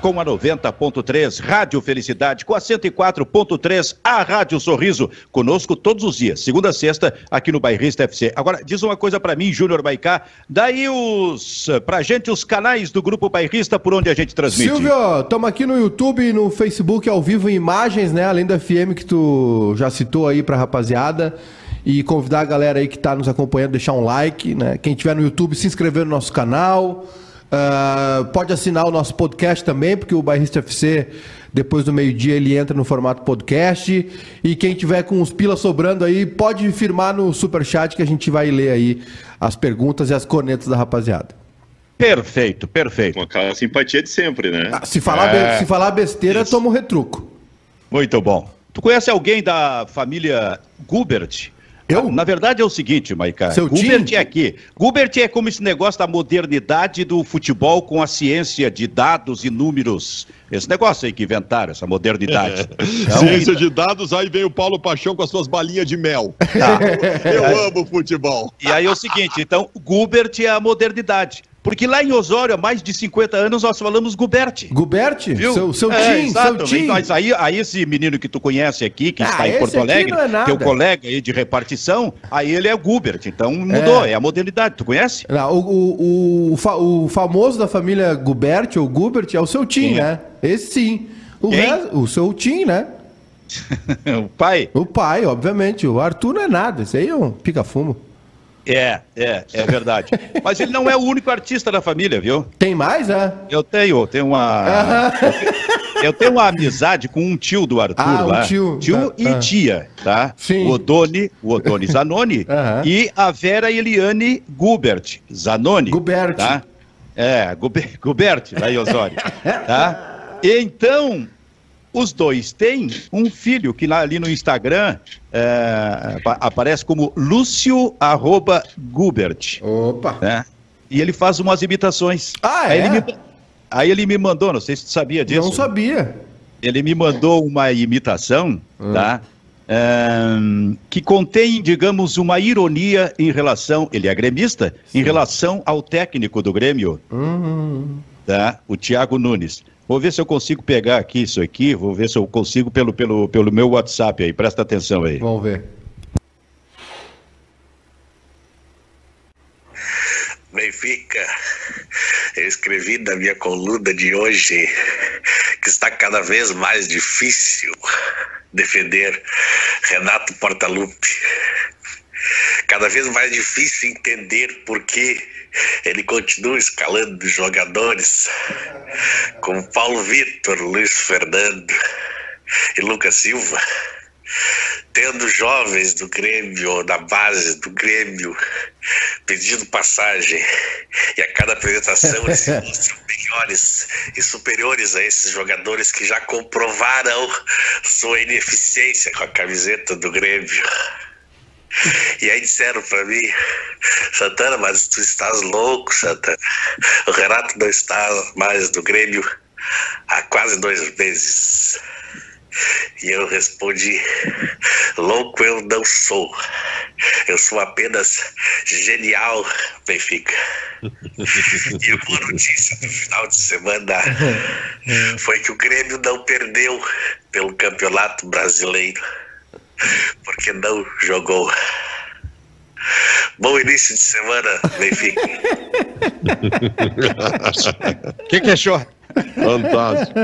com a 90.3, Rádio Felicidade com a 104.3, a Rádio Sorriso, conosco todos os dias, segunda a sexta, aqui no Bairrista FC. Agora, diz uma coisa para mim, Júnior Baicá, daí os, pra gente os canais do Grupo Bairrista por onde a gente transmite. Silvio, estamos aqui no YouTube e no Facebook ao vivo em imagens, né, além da FM que tu já citou aí pra rapaziada e convidar a galera aí que está nos acompanhando a deixar um like, né? Quem tiver no YouTube, se inscrever no nosso canal. Uh, pode assinar o nosso podcast também, porque o Bairrista FC, depois do meio-dia, ele entra no formato podcast. E quem tiver com os pilas sobrando aí, pode firmar no superchat que a gente vai ler aí as perguntas e as cornetas da rapaziada. Perfeito, perfeito. Com aquela simpatia de sempre, né? Ah, se, falar é... se falar besteira, Isso. toma um retruco. Muito bom. Tu conhece alguém da família Gubert? Eu? Na verdade é o seguinte, Maica. Seu Gubert time? é aqui. Gubert é como esse negócio da modernidade do futebol com a ciência de dados e números. Esse negócio aí que inventaram, essa modernidade. É. Então, ciência de dados, aí vem o Paulo Paixão com as suas balinhas de mel. Tá. Eu é. amo futebol. E aí é o seguinte, então, Gubert é a modernidade. Porque lá em Osório, há mais de 50 anos, nós falamos Guberte. Guberte? Viu? Seu, seu é, tim, seu tim. Mas aí, aí esse menino que tu conhece aqui, que ah, está em Porto Alegre, é o colega aí de repartição, aí ele é Gubert. Então mudou, é, é a modernidade. Tu conhece? Não, o, o, o, o, famoso da família Gubert, ou Gubert, é o seu tim, né? Esse sim. O, resto, o seu tim, né? o pai? O pai, obviamente. O Arthur não é nada. Esse aí é um pica-fumo. É, é, é verdade. Mas ele não é o único artista da família, viu? Tem mais, é? Eu tenho, tenho uma. eu tenho uma amizade com um tio do Arthur ah, lá. Um tio. Tio e ah. tia, tá? Sim. O Odone, o Odone Zanoni e a Vera Eliane Gubert. Zanoni. Gubert. Tá? É, Gubert, Gubert em Osório. tá? Então, os dois têm um filho que lá ali no Instagram é, aparece como Lúcio Gubert. Opa! Né? E ele faz umas imitações. Ah, aí é? Ele me, aí ele me mandou, não sei se tu sabia disso. Não sabia. Ele me mandou uma imitação, hum. tá? Um, que contém, digamos, uma ironia em relação, ele é gremista, Sim. em relação ao técnico do Grêmio, uhum. tá? o Thiago Nunes. Vou ver se eu consigo pegar aqui isso aqui, vou ver se eu consigo pelo, pelo, pelo meu WhatsApp aí, presta atenção aí. Vamos ver. Benfica, eu escrevi na minha coluna de hoje que está cada vez mais difícil defender Renato Portaluppi. Cada vez mais difícil entender por que ele continua escalando jogadores como Paulo Vitor, Luiz Fernando e Lucas Silva, tendo jovens do Grêmio ou da base do Grêmio pedindo passagem e a cada apresentação eles se mostram melhores e superiores a esses jogadores que já comprovaram sua ineficiência com a camiseta do Grêmio. E aí disseram para mim, Santana, mas tu estás louco, Santana. O Renato não está mais no Grêmio há quase dois meses. E eu respondi: louco eu não sou. Eu sou apenas genial, Benfica. e a boa notícia do final de semana foi que o Grêmio não perdeu pelo Campeonato Brasileiro porque não jogou. Bom início de semana, Benfica. O que, que achou? Fantástico.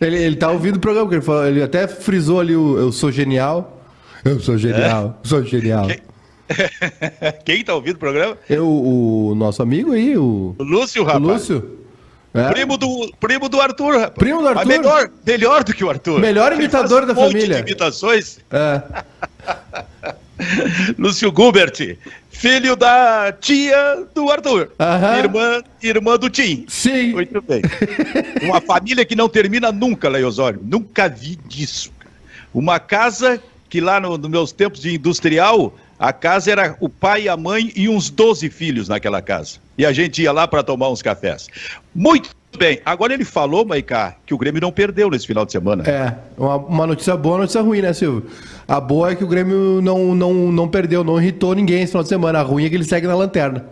Ele, ele tá ouvindo o programa, ele, falou, ele até frisou ali o Eu sou genial. Eu sou genial, é? sou genial. Quem, Quem tá ouvindo o programa? Eu, o nosso amigo aí, o. o Lúcio, rapaz. O Lúcio. É. Primo, do, primo do Arthur, rapaz. Primo do Arthur? melhor, melhor do que o Arthur. Melhor imitador da um família. de imitações. É. Lúcio Gubert, filho da tia do Arthur. Irmã, irmã do Tim. Sim. Muito bem. Uma família que não termina nunca, Leosório. Nunca vi disso. Uma casa que lá nos no meus tempos de industrial, a casa era o pai, a mãe e uns 12 filhos naquela casa. E a gente ia lá para tomar uns cafés. Muito bem. Agora ele falou, Maicá, que o Grêmio não perdeu nesse final de semana. É, uma, uma notícia boa, uma notícia ruim, né, Silvio? A boa é que o Grêmio não, não, não perdeu, não irritou ninguém esse final de semana. A ruim é que ele segue na lanterna.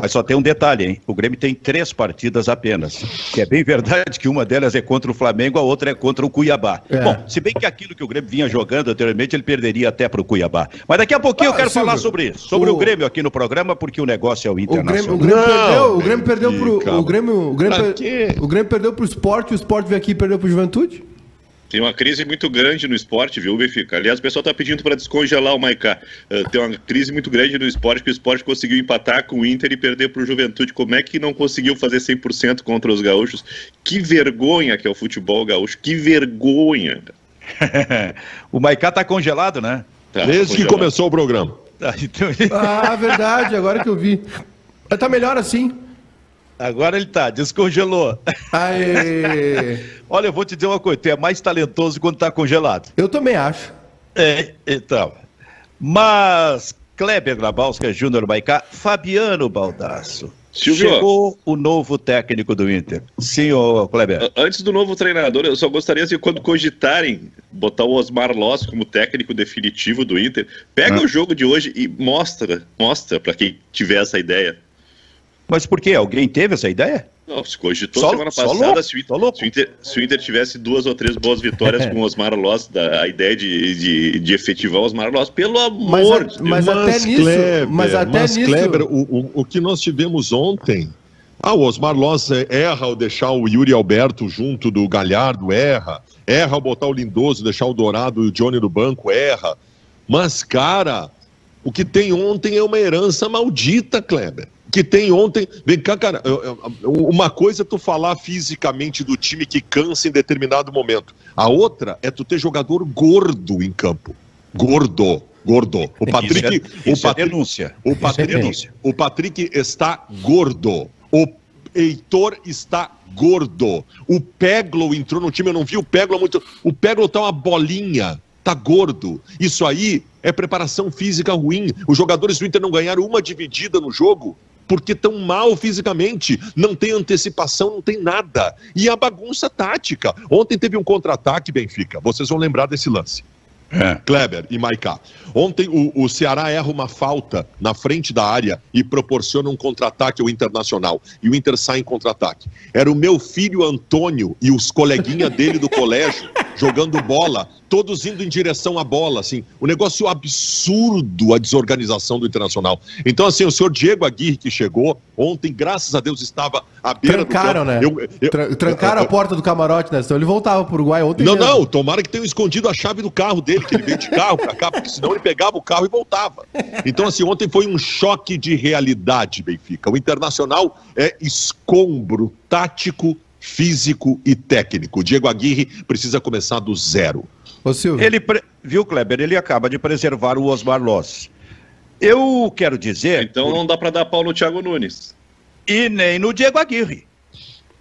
Mas só tem um detalhe, hein? O Grêmio tem três partidas apenas. Que é bem verdade que uma delas é contra o Flamengo, a outra é contra o Cuiabá. É. Bom, se bem que aquilo que o Grêmio vinha jogando anteriormente, ele perderia até para o Cuiabá. Mas daqui a pouquinho Ah, eu quero Silvio, falar sobre isso. Sobre o... o- Grêmio aqui no programa, porque o negócio é o O Grêmio, Internacional. o Grêmio Não, perdeu, o Grêmio perdeu pro. O Grêmio, o Grêmio, per- o Grêmio perdeu pro esporte, o esporte veio aqui e perdeu pro Juventude? Tem uma crise muito grande no esporte, viu, Benfica? Aliás, o pessoal tá pedindo para descongelar o Maicá. Eh, tem uma crise muito grande no esporte, que o esporte conseguiu empatar com o Inter e perder para o Juventude. Como é que não conseguiu fazer 100% contra os gaúchos? Que vergonha que é o futebol gaúcho. Que vergonha. o Maicá tá congelado, né? Tá, Desde que congelado. começou o programa. Tá, então- Ah, verdade, agora que eu vi. Mas tá melhor assim. Agora ele tá, descongelou. Aê. Olha, eu vou te dizer uma coisa, tu é mais talentoso quando tá congelado. Eu também acho. É, então. Mas Kleber Grabowska, Júnior Maicá, Fabiano Baldasso. Silvio. Chegou o novo técnico do Inter. Sim, ô Kleber. Antes do novo treinador, eu só gostaria de quando cogitarem botar o Osmar Loss como técnico definitivo do Inter, pega Ah. o jogo de hoje e mostra, mostra para quem tiver essa ideia. Mas por quê? Alguém teve essa ideia? Não, se cogitou Só- semana passada, louco, se, o Inter, se, o Inter, se o Inter tivesse duas ou três boas vitórias com o Osmar Loss, da, a ideia de, de, de efetivar o Osmar Loss, pelo Mas, amor a- de Deus. mas até nisso. Kleber, mas até mas, nisso. Kleber, o, o, o que nós tivemos ontem. Ah, o Osmar Loss eh, erra ao deixar o Yuri Alberto junto do Galhardo, erra. Erra ao botar o Lindoso, deixar o Dourado e o Johnny no banco, erra. Mas, cara, o que tem ontem é uma herança maldita, Kleber. Que tem ontem. Vem cá, cara. Uma coisa é tu falar fisicamente do time que cansa em determinado momento. A outra é tu ter jogador gordo em campo. Gordo. Gordo. O Patrick. Isso é, o é Patrick denúncia. o é Patrick, denúncia. o Patrick está gordo. O Heitor está gordo. O Peglo entrou no time, eu não vi o Peglo há muito. O Peglo tá uma bolinha, tá gordo. Isso aí é preparação física ruim. Os jogadores do Inter não ganharam uma dividida no jogo porque estão mal fisicamente, não tem antecipação, não tem nada. E a bagunça tática. Ontem teve um contra-ataque, Benfica. Vocês vão lembrar desse lance. É. Kleber e Maiká. Ontem o, o Ceará erra uma falta na frente da área e proporciona um contra-ataque ao Internacional. E o Inter sai em contra-ataque. Era o meu filho Antônio e os coleguinha dele do colégio jogando bola, todos indo em direção à bola, assim. O negócio absurdo, a desorganização do Internacional. Então, assim, o senhor Diego Aguirre que chegou ontem, graças a Deus, estava à beira Trancaram, do né? campo. Eu- eu- Tra- trancaram a porta do camarote, né? Senão ele voltava pro Uruguai ontem. não, mesmo. não, tomara que tenham escondido a chave do carro dele, que ele veio de carro pra cá, porque senão ele pegava o carro e voltava. Então, assim, ontem foi um choque de realidade, Benfica. O Internacional é escombro tático, físico e técnico. O Diego Aguirre precisa começar do zero. Ô, Silvio. Ele, pre- viu, Kleber, ele acaba de preservar o Osmar Loss. Eu quero dizer, Então não dá para dar pau no Thiago Nunes. e nem no Diego Aguirre.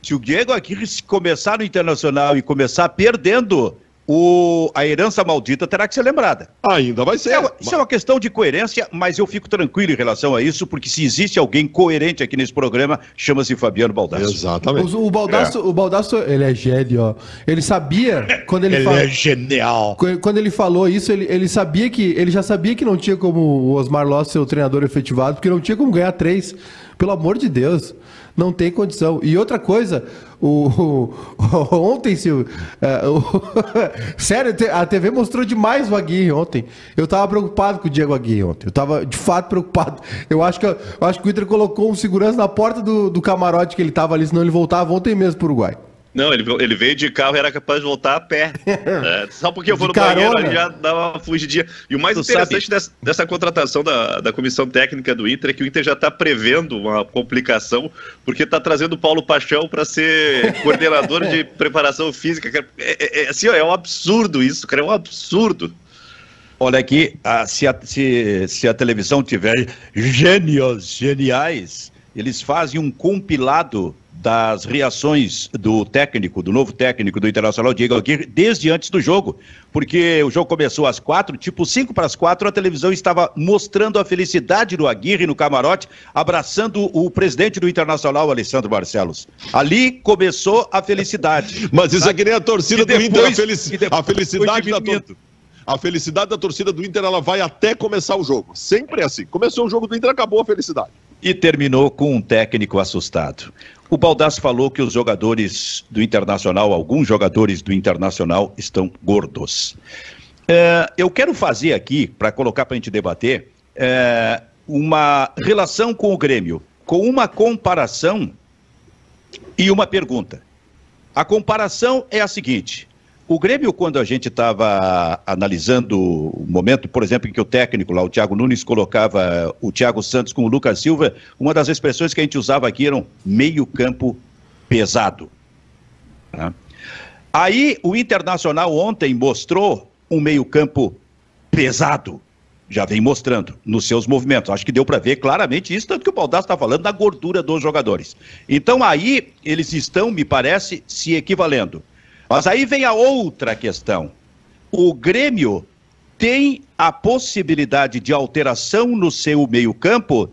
Se o Diego Aguirre se começar no Internacional e começar perdendo, o, a herança maldita terá que ser lembrada. Ainda vai ser. É isso é uma questão de coerência, mas eu fico tranquilo em relação a isso, porque se existe alguém coerente aqui nesse programa, chama-se Fabiano Baldasso. Exatamente. O, o Baldasso, o Baldasso, ele é gênio, ó. Ele sabia, quando ele, fala- genial. Qu- Quando ele falou isso, ele, ele sabia que. Ele já sabia que não tinha como o Osmar Loss ser o treinador efetivado, porque não tinha como ganhar três. Pelo amor de Deus. Não tem condição. E outra coisa, o, o- ontem, Silvio. é, o- sério, a TV mostrou demais o Aguirre ontem. Eu tava preocupado com o Diego Aguirre ontem. Eu tava de fato preocupado. Eu acho que, eu acho que o Inter colocou um segurança na porta do, do camarote que ele tava ali, senão ele voltava ontem mesmo pro Uruguai. Não, ele, ele veio de carro e era capaz de voltar a pé. É, só porque eu vou no banheiro carona. ali já dá uma fugidinha. E o mais Tu interessante dessa, dessa contratação da, da comissão técnica do Inter é que o Inter já está prevendo uma complicação, porque está trazendo o Paulo Paixão para ser coordenador de preparação física. É, é- é assim, ó, é um absurdo isso, cara, é um absurdo. Olha aqui, ah, se, a, se, se a televisão tiver gênios, geniais, eles fazem um compilado das reações do técnico, do novo técnico do Internacional, Diego Aguirre, desde antes do jogo. Porque o jogo começou às quatro, tipo cinco para as quatro, a televisão estava mostrando a felicidade do Aguirre no camarote, abraçando o presidente do Internacional, Alessandro Barcelos. Ali começou a felicidade. Mas isso é que nem a torcida do Inter, a, felici- a felicidade da torcida. A felicidade da torcida do Inter, ela vai até começar o jogo. Sempre é assim. Começou o jogo do Inter, acabou a felicidade. E terminou com um técnico assustado. O Baldasso falou que os jogadores do Internacional, alguns jogadores do Internacional, estão gordos. É, eu quero fazer aqui, para colocar para a gente debater, é, uma relação com o Grêmio, com uma comparação e uma pergunta. A comparação é a seguinte: o Grêmio, quando a gente estava analisando o momento, por exemplo, em que o técnico lá, o Thiago Nunes, colocava o Thiago Santos com o Lucas Silva, uma das expressões que a gente usava aqui eram meio-campo pesado. Tá? Aí o Internacional ontem mostrou um meio-campo pesado. Já vem mostrando nos seus movimentos. Acho que deu para ver claramente isso, tanto que o Baldasso está falando da gordura dos jogadores. Então aí eles estão, me parece, se equivalendo. Mas aí vem a outra questão. O Grêmio tem a possibilidade de alteração no seu meio-campo,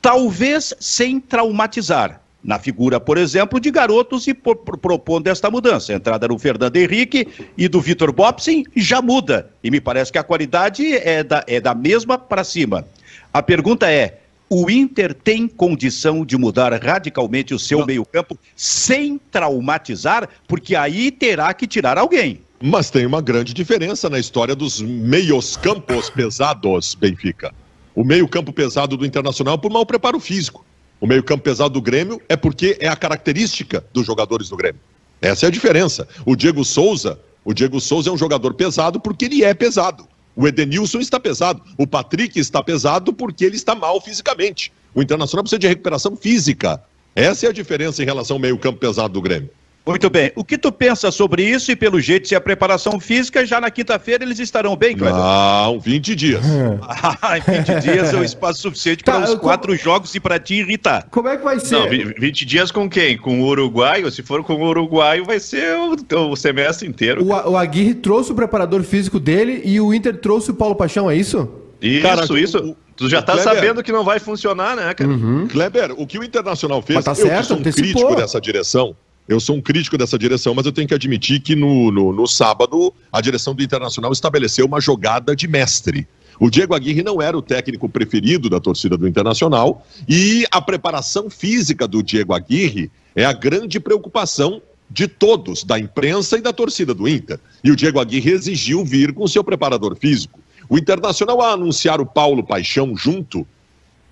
talvez sem traumatizar. Na figura, por exemplo, de garotos e propondo esta mudança. A entrada do Fernando Henrique e do Vitor Bobson já muda. E me parece que a qualidade é da, é da mesma para cima. A pergunta é: o Inter tem condição de mudar radicalmente o seu meio-campo sem traumatizar, porque aí terá que tirar alguém. Mas tem uma grande diferença na história dos meios campos pesados, Benfica. O meio-campo pesado do Internacional por mau preparo físico. O meio-campo pesado do Grêmio é porque é a característica dos jogadores do Grêmio. Essa é a diferença. O Diego Souza, o Diego Souza é um jogador pesado porque ele é pesado. O Edenilson está pesado. O Patrick está pesado porque ele está mal fisicamente. O Internacional precisa de recuperação física. Essa é a diferença em relação ao meio-campo pesado do Grêmio. Muito bem. O que tu pensa sobre isso e pelo jeito, se a preparação física, já na quinta-feira eles estarão bem, Cleber? Não, 20 dias. ah, 20 dias é o espaço suficiente para tá, os quatro como... jogos e para te irritar. Como é que vai ser? Não, 20 dias com quem? Com o uruguaio? Se for com o uruguaio, vai ser o, o semestre inteiro. O, o Aguirre trouxe o preparador físico dele e o Inter trouxe o Paulo Paixão, é isso? Isso, Cara, isso. O, tu já tá Kleber, sabendo que não vai funcionar, né, cara? Uhum. Kleber, o que o Internacional fez, Mas tá certo, eu sou um crítico dessa direção, eu sou um crítico dessa direção, mas eu tenho que admitir que no, no, no, sábado a direção do Internacional estabeleceu uma jogada de mestre. O Diego Aguirre não era o técnico preferido da torcida do Internacional e a preparação física do Diego Aguirre é a grande preocupação de todos, da imprensa e da torcida do Inter. E o Diego Aguirre exigiu vir com seu preparador físico. O Internacional, a anunciar o Paulo Paixão junto,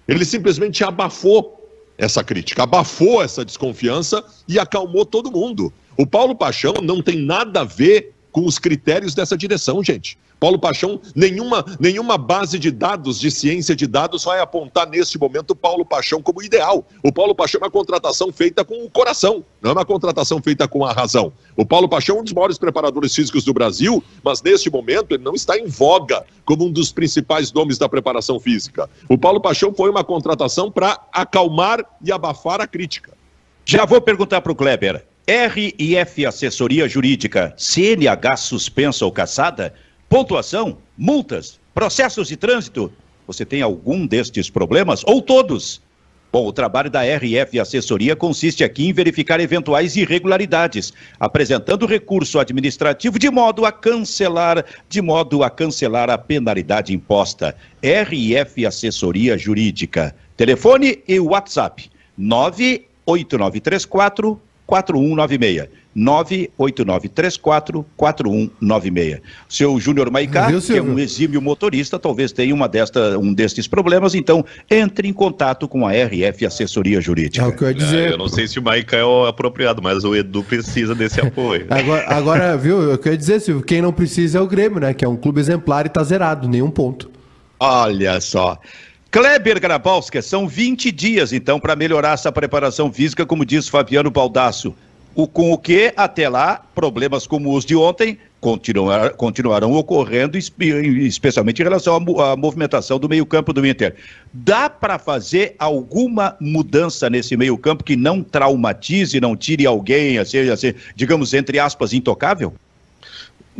ele simplesmente abafou essa crítica, abafou essa desconfiança e acalmou todo mundo. O Paulo Paixão não tem nada a ver com os critérios dessa direção, gente. Paulo Paixão, nenhuma, nenhuma base de dados, de ciência de dados, vai apontar neste momento o Paulo Paixão como ideal. O Paulo Paixão é uma contratação feita com o coração, não é uma contratação feita com a razão. O Paulo Paixão é um dos maiores preparadores físicos do Brasil, mas neste momento ele não está em voga como um dos principais nomes da preparação física. O Paulo Paixão foi uma contratação para acalmar e abafar a crítica. Já vou perguntar para o Kleber. RIF Assessoria Jurídica, CNH suspensa ou caçada? Pontuação, multas, processos de trânsito. Você tem algum destes problemas ou todos? Bom, o trabalho da RF Assessoria consiste aqui em verificar eventuais irregularidades, apresentando recurso administrativo de modo a cancelar, de modo a cancelar a penalidade imposta. RF Assessoria Jurídica. Telefone e WhatsApp: 98934 4196. 989344196. Seu Júnior Maicá, Viu, que é um exímio motorista, talvez tenha uma desta, um destes problemas, então entre em contato com a RF Assessoria Jurídica. É o que eu ia dizer. É, eu não sei se o Maicá é o apropriado, mas o Edu precisa desse apoio. agora, agora, viu, eu queria dizer, Silvio, quem não precisa é o Grêmio, né? Que é um clube exemplar e tá zerado, nenhum ponto. Olha só. Kleber Grabowska, são 20 dias, então, para melhorar essa preparação física, como diz Fabiano Baldasso. O, com o que, até lá, problemas como os de ontem continuar, continuarão ocorrendo, especialmente em relação à, à movimentação do meio-campo do Inter. Dá para fazer alguma mudança nesse meio-campo que não traumatize, não tire alguém, assim, assim, digamos, entre aspas, intocável?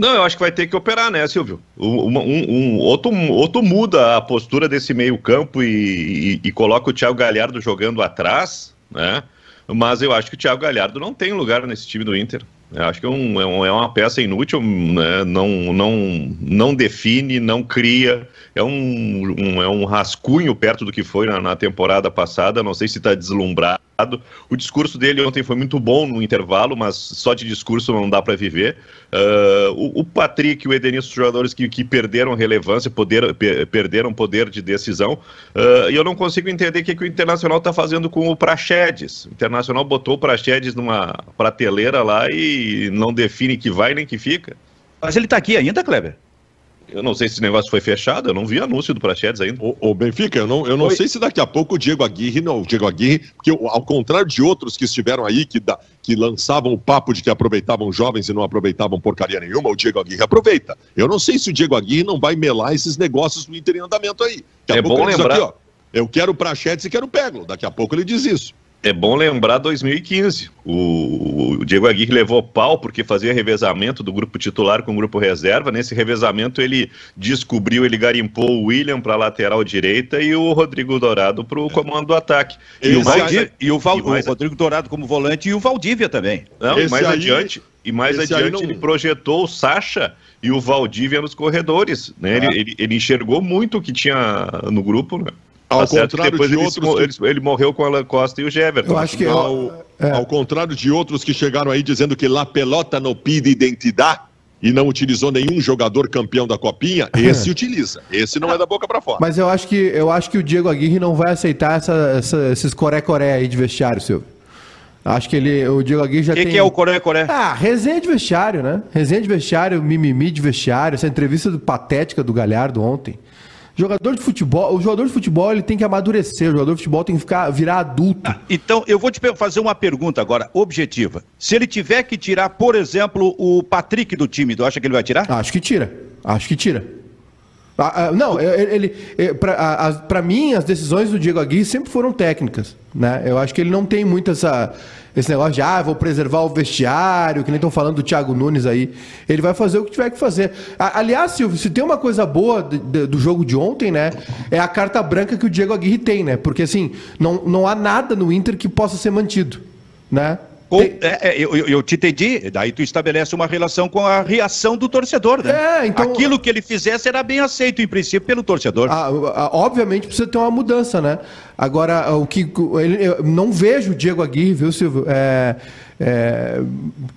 Não, eu acho que vai ter que operar, né, Silvio? Um, um, um outro, outro muda a postura desse meio-campo e, e, e, coloca o Thiago Galhardo jogando atrás, né? Mas eu acho que o Thiago Galhardo não tem lugar nesse time do Inter. Eu acho que é, um, é, é uma peça inútil, né? não, não, não define, não cria. É um, um, é um rascunho perto do que foi na, na temporada passada. Não sei se está deslumbrado. O discurso dele ontem foi muito bom no intervalo, mas só de discurso não dá para viver. Uh, o, o, Patrick e o Edenilson, jogadores que, que perderam relevância, poder, per, perderam poder de decisão. Uh, e eu não consigo entender o que, que o Internacional está fazendo com o Praxedes. O Internacional botou o Praxedes numa prateleira lá e não define que vai nem que fica. Mas ele está aqui ainda, Kleber? Eu não sei se esse negócio foi fechado, eu não vi anúncio do Prachedes ainda. O, Benfica, eu não, eu não sei se daqui a pouco o Diego Aguirre, não, o Diego Aguirre, porque ao contrário de outros que estiveram aí, que, da, que lançavam o papo de que aproveitavam jovens e não aproveitavam porcaria nenhuma, o Diego Aguirre aproveita. Eu não sei se o Diego Aguirre não vai melar esses negócios do Inter em andamento aí. Daqui é bom lembrar. Aqui, ó, eu quero o Prachedes e quero o Peglo. Daqui a pouco ele diz isso. É bom lembrar 2015. O, o, Diego Aguirre levou pau porque fazia revezamento do grupo titular com o grupo reserva. Nesse revezamento, ele descobriu, ele garimpou o William para a lateral direita e o Rodrigo Dourado para o comando do ataque. E, o, Valdir, e, o, Val, e mais, o Rodrigo Dourado como volante e o Valdívia também. Não, e mais aí, adiante, e mais adiante não... ele projetou o Sacha e o Valdívia nos corredores. Né? Ah. Ele, ele, ele enxergou muito o que tinha no grupo. Né? Ao tá contrário de ele, outros. Que... Ele, ele, morreu com a Costa e o Jefferson. Eu acho que ao, é. ao contrário de outros que chegaram aí dizendo que La Pelota não pide identidade e não utilizou nenhum jogador campeão da copinha, esse utiliza. Esse não é da boca para fora. Mas eu acho que eu acho que o Diego Aguirre não vai aceitar essa, essa, esses coré-coré aí de vestiário, Silvio. Acho que ele, o Diego Aguirre já que tem. O que é o coré-coré? Ah, resenha de vestiário, né? Resenha de vestiário, mimimi de vestiário, essa entrevista patética do Galhardo ontem. Jogador de futebol, o jogador de futebol ele tem que amadurecer, o jogador de futebol tem que ficar, virar adulto. Ah, então, eu vou te fazer uma pergunta agora, objetiva. Se ele tiver que tirar, por exemplo, o Patrick do time, tu acha que ele vai tirar? Acho que tira. Acho que tira. Ah, ah, não, ele, ele para mim as decisões do Diego Aguirre sempre foram técnicas, né? Eu acho que ele não tem muito essa esse negócio de, ah, vou preservar o vestiário, que nem estão falando do Thiago Nunes aí. Ele vai fazer o que tiver que fazer. Aliás, Silvio, se tem uma coisa boa do jogo de ontem, né? É a carta branca que o Diego Aguirre tem, né? Porque, assim, não, não há nada no Inter que possa ser mantido, né? Ou, é, é, eu, eu, te entendi, daí tu estabelece uma relação com a reação do torcedor, né? É, então, Aquilo que ele fizesse era bem aceito, em princípio, pelo torcedor. A, a, obviamente precisa ter uma mudança, né? Agora, o que. Eu não vejo o Diego Aguirre, viu, Silvio? É, é,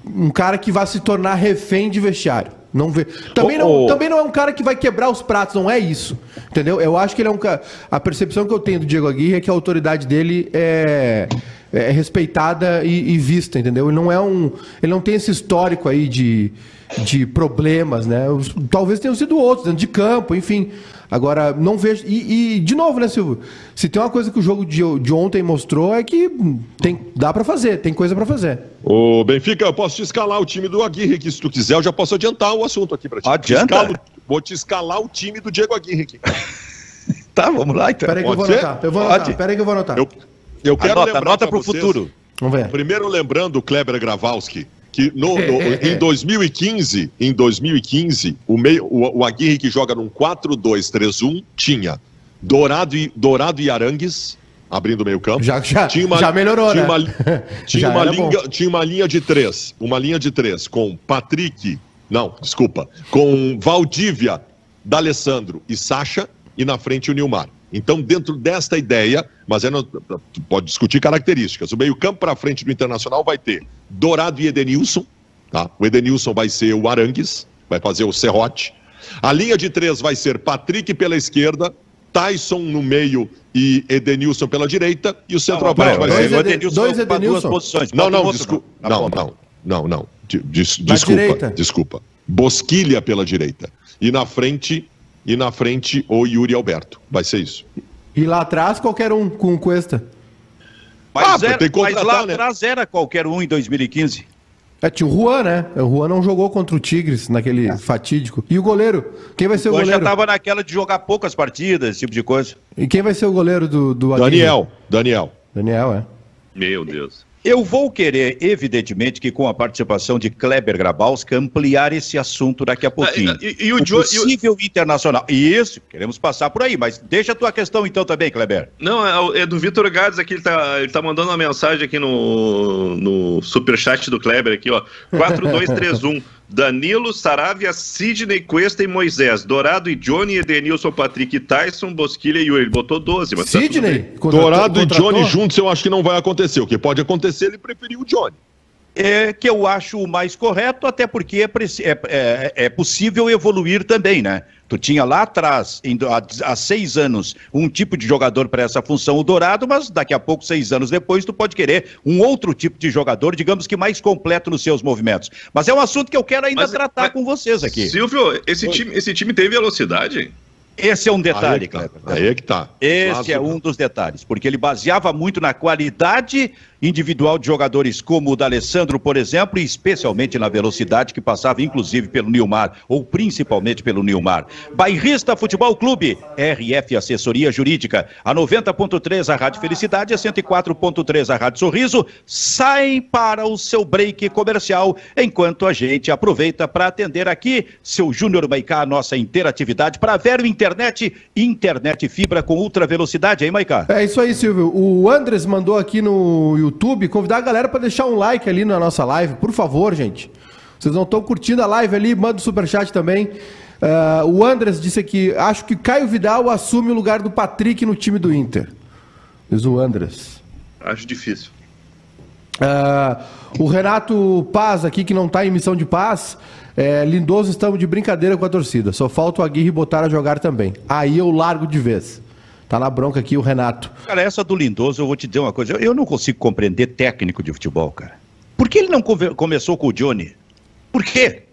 um cara que vai se tornar refém de vestiário. Não vê. Também, oh, não, oh. também não é um cara que vai quebrar os pratos, não é isso. Entendeu? Eu acho que ele é um cara. A percepção que eu tenho do Diego Aguirre é que a autoridade dele é é, respeitada e, e, vista, entendeu? Ele não é um, ele não tem esse histórico aí de, de problemas, né? Talvez tenham sido outros dentro de campo, enfim. Agora não vejo e, e de novo, né, Silvio? Se tem uma coisa que o jogo de, de ontem mostrou é que tem dá para fazer, tem coisa para fazer. O Benfica, eu posso te escalar o time do Aguirre aqui, se tu quiser, eu já posso adiantar o assunto aqui para ti. Adianta. Escalo, vou te escalar o time do Diego Aguirre aqui. tá, vamos lá então. Peraí que eu vou anotar. Eu vou anotar. Peraí que eu vou anotar. Eu... Eu quero anota, lembrar anota para o futuro. Vamos ver. Primeiro lembrando o Kleber Gravalski, que no, no, em 2015, em 2015, o, meio, o, o Aguirre que joga num 4-2-3-1 tinha Dourado e, Dourado e Arangues abrindo o meio campo. Já, já, tinha uma, já melhorou, tinha né? Uma, tinha, uma linha, tinha uma linha de três, uma linha de três com Patrick, não, desculpa, com Valdívia, D'Alessandro e Sacha e na frente o Nilmar. Então, dentro desta ideia, mas é no, pode discutir características. O meio-campo para frente do Internacional vai ter Dourado e Edenilson. Tá? O Edenilson vai ser o Arangues, vai fazer o Serrote. A linha de três vai ser Patrick pela esquerda, Tyson no meio e Edenilson pela direita. E o centroavante vai ser. Edenilson dois Edenilson. duas posições. Não, não, desculpa. Não, não, não, não. Des, desculpa, desculpa. Bosquilha pela direita. E na frente, e na frente o Yuri Alberto. Vai ser isso. E lá atrás, qualquer um com o Cuesta. Mas, ah, era, mas lá né? atrás era qualquer um em 2015. É, tinha o Juan, né? O Juan não jogou contra o Tigres naquele é. fatídico. E o goleiro? Quem vai ser o, o goleiro? já tava naquela de jogar poucas partidas, esse tipo de coisa. E quem vai ser o goleiro do, do Daniel. Daniel. Daniel, é. Meu Deus. Eu vou querer, evidentemente, que com a participação de Kleber Grabowska, ampliar esse assunto daqui a pouquinho. E, e, e o, o possível e o... internacional. Isso, queremos passar por aí, mas deixa a tua questão então também, Kleber. Não, é, é do Vitor Gades aqui, ele tá, ele tá mandando uma mensagem aqui no, no superchat do Kleber aqui, ó. 4231. Danilo, Saravia, Sidney, Cuesta e Moisés. Dourado e Johnny, Edenilson, Patrick, Tyson, Bosquilha e Yuri. Ele botou 12, mas tá Sidney? Tá Dourado e Johnny juntos eu acho que não vai acontecer. O que pode acontecer, ele preferiu o Johnny. É, que eu acho o mais correto, até porque é, é, é, é possível evoluir também, né? Tu tinha lá atrás, há, há seis anos, um tipo de jogador para essa função, o Dourado, mas daqui a pouco, seis anos depois, tu pode querer um outro tipo de jogador, digamos que mais completo nos seus movimentos. Mas é um assunto que eu quero ainda mas, tratar mas, com vocês aqui. Silvio, esse time, esse time tem velocidade? Esse é um detalhe, Kleber. Aí é que tá. Esse é um dos detalhes, porque ele baseava muito na qualidade individual de jogadores como o D'Alessandro, por exemplo, e especialmente na velocidade que passava inclusive pelo Nilmar, ou principalmente pelo Nilmar. Bairrista Futebol Clube, RF Assessoria Jurídica, a 90.3 a Rádio Felicidade, a 104.3 a Rádio Sorriso, saem para o seu break comercial, enquanto a gente aproveita para atender aqui seu Júnior Maicá, nossa interatividade para Vero Internet, internet fibra com ultra velocidade, hein, Maicá? É isso aí, Silvio. O Andres mandou aqui no YouTube YouTube, convidar a galera para deixar um like ali na nossa live, por favor, gente. Vocês não estão curtindo a live ali, manda o um superchat também. Uh, o Andres disse aqui: acho que Caio Vidal assume o lugar do Patrick no time do Inter. Diz o Andres. Acho difícil. Uh, o Renato Paz aqui, que não está em missão de paz. É, Lindoso, estamos de brincadeira com a torcida. Só falta o Aguirre botar a jogar também. Aí eu largo de vez. Tá na bronca aqui o Renato. Cara, essa do Lindoso, eu vou te dizer uma coisa. Eu não consigo compreender técnico de futebol, cara. Por que ele não começou com o Johnny? Por quê?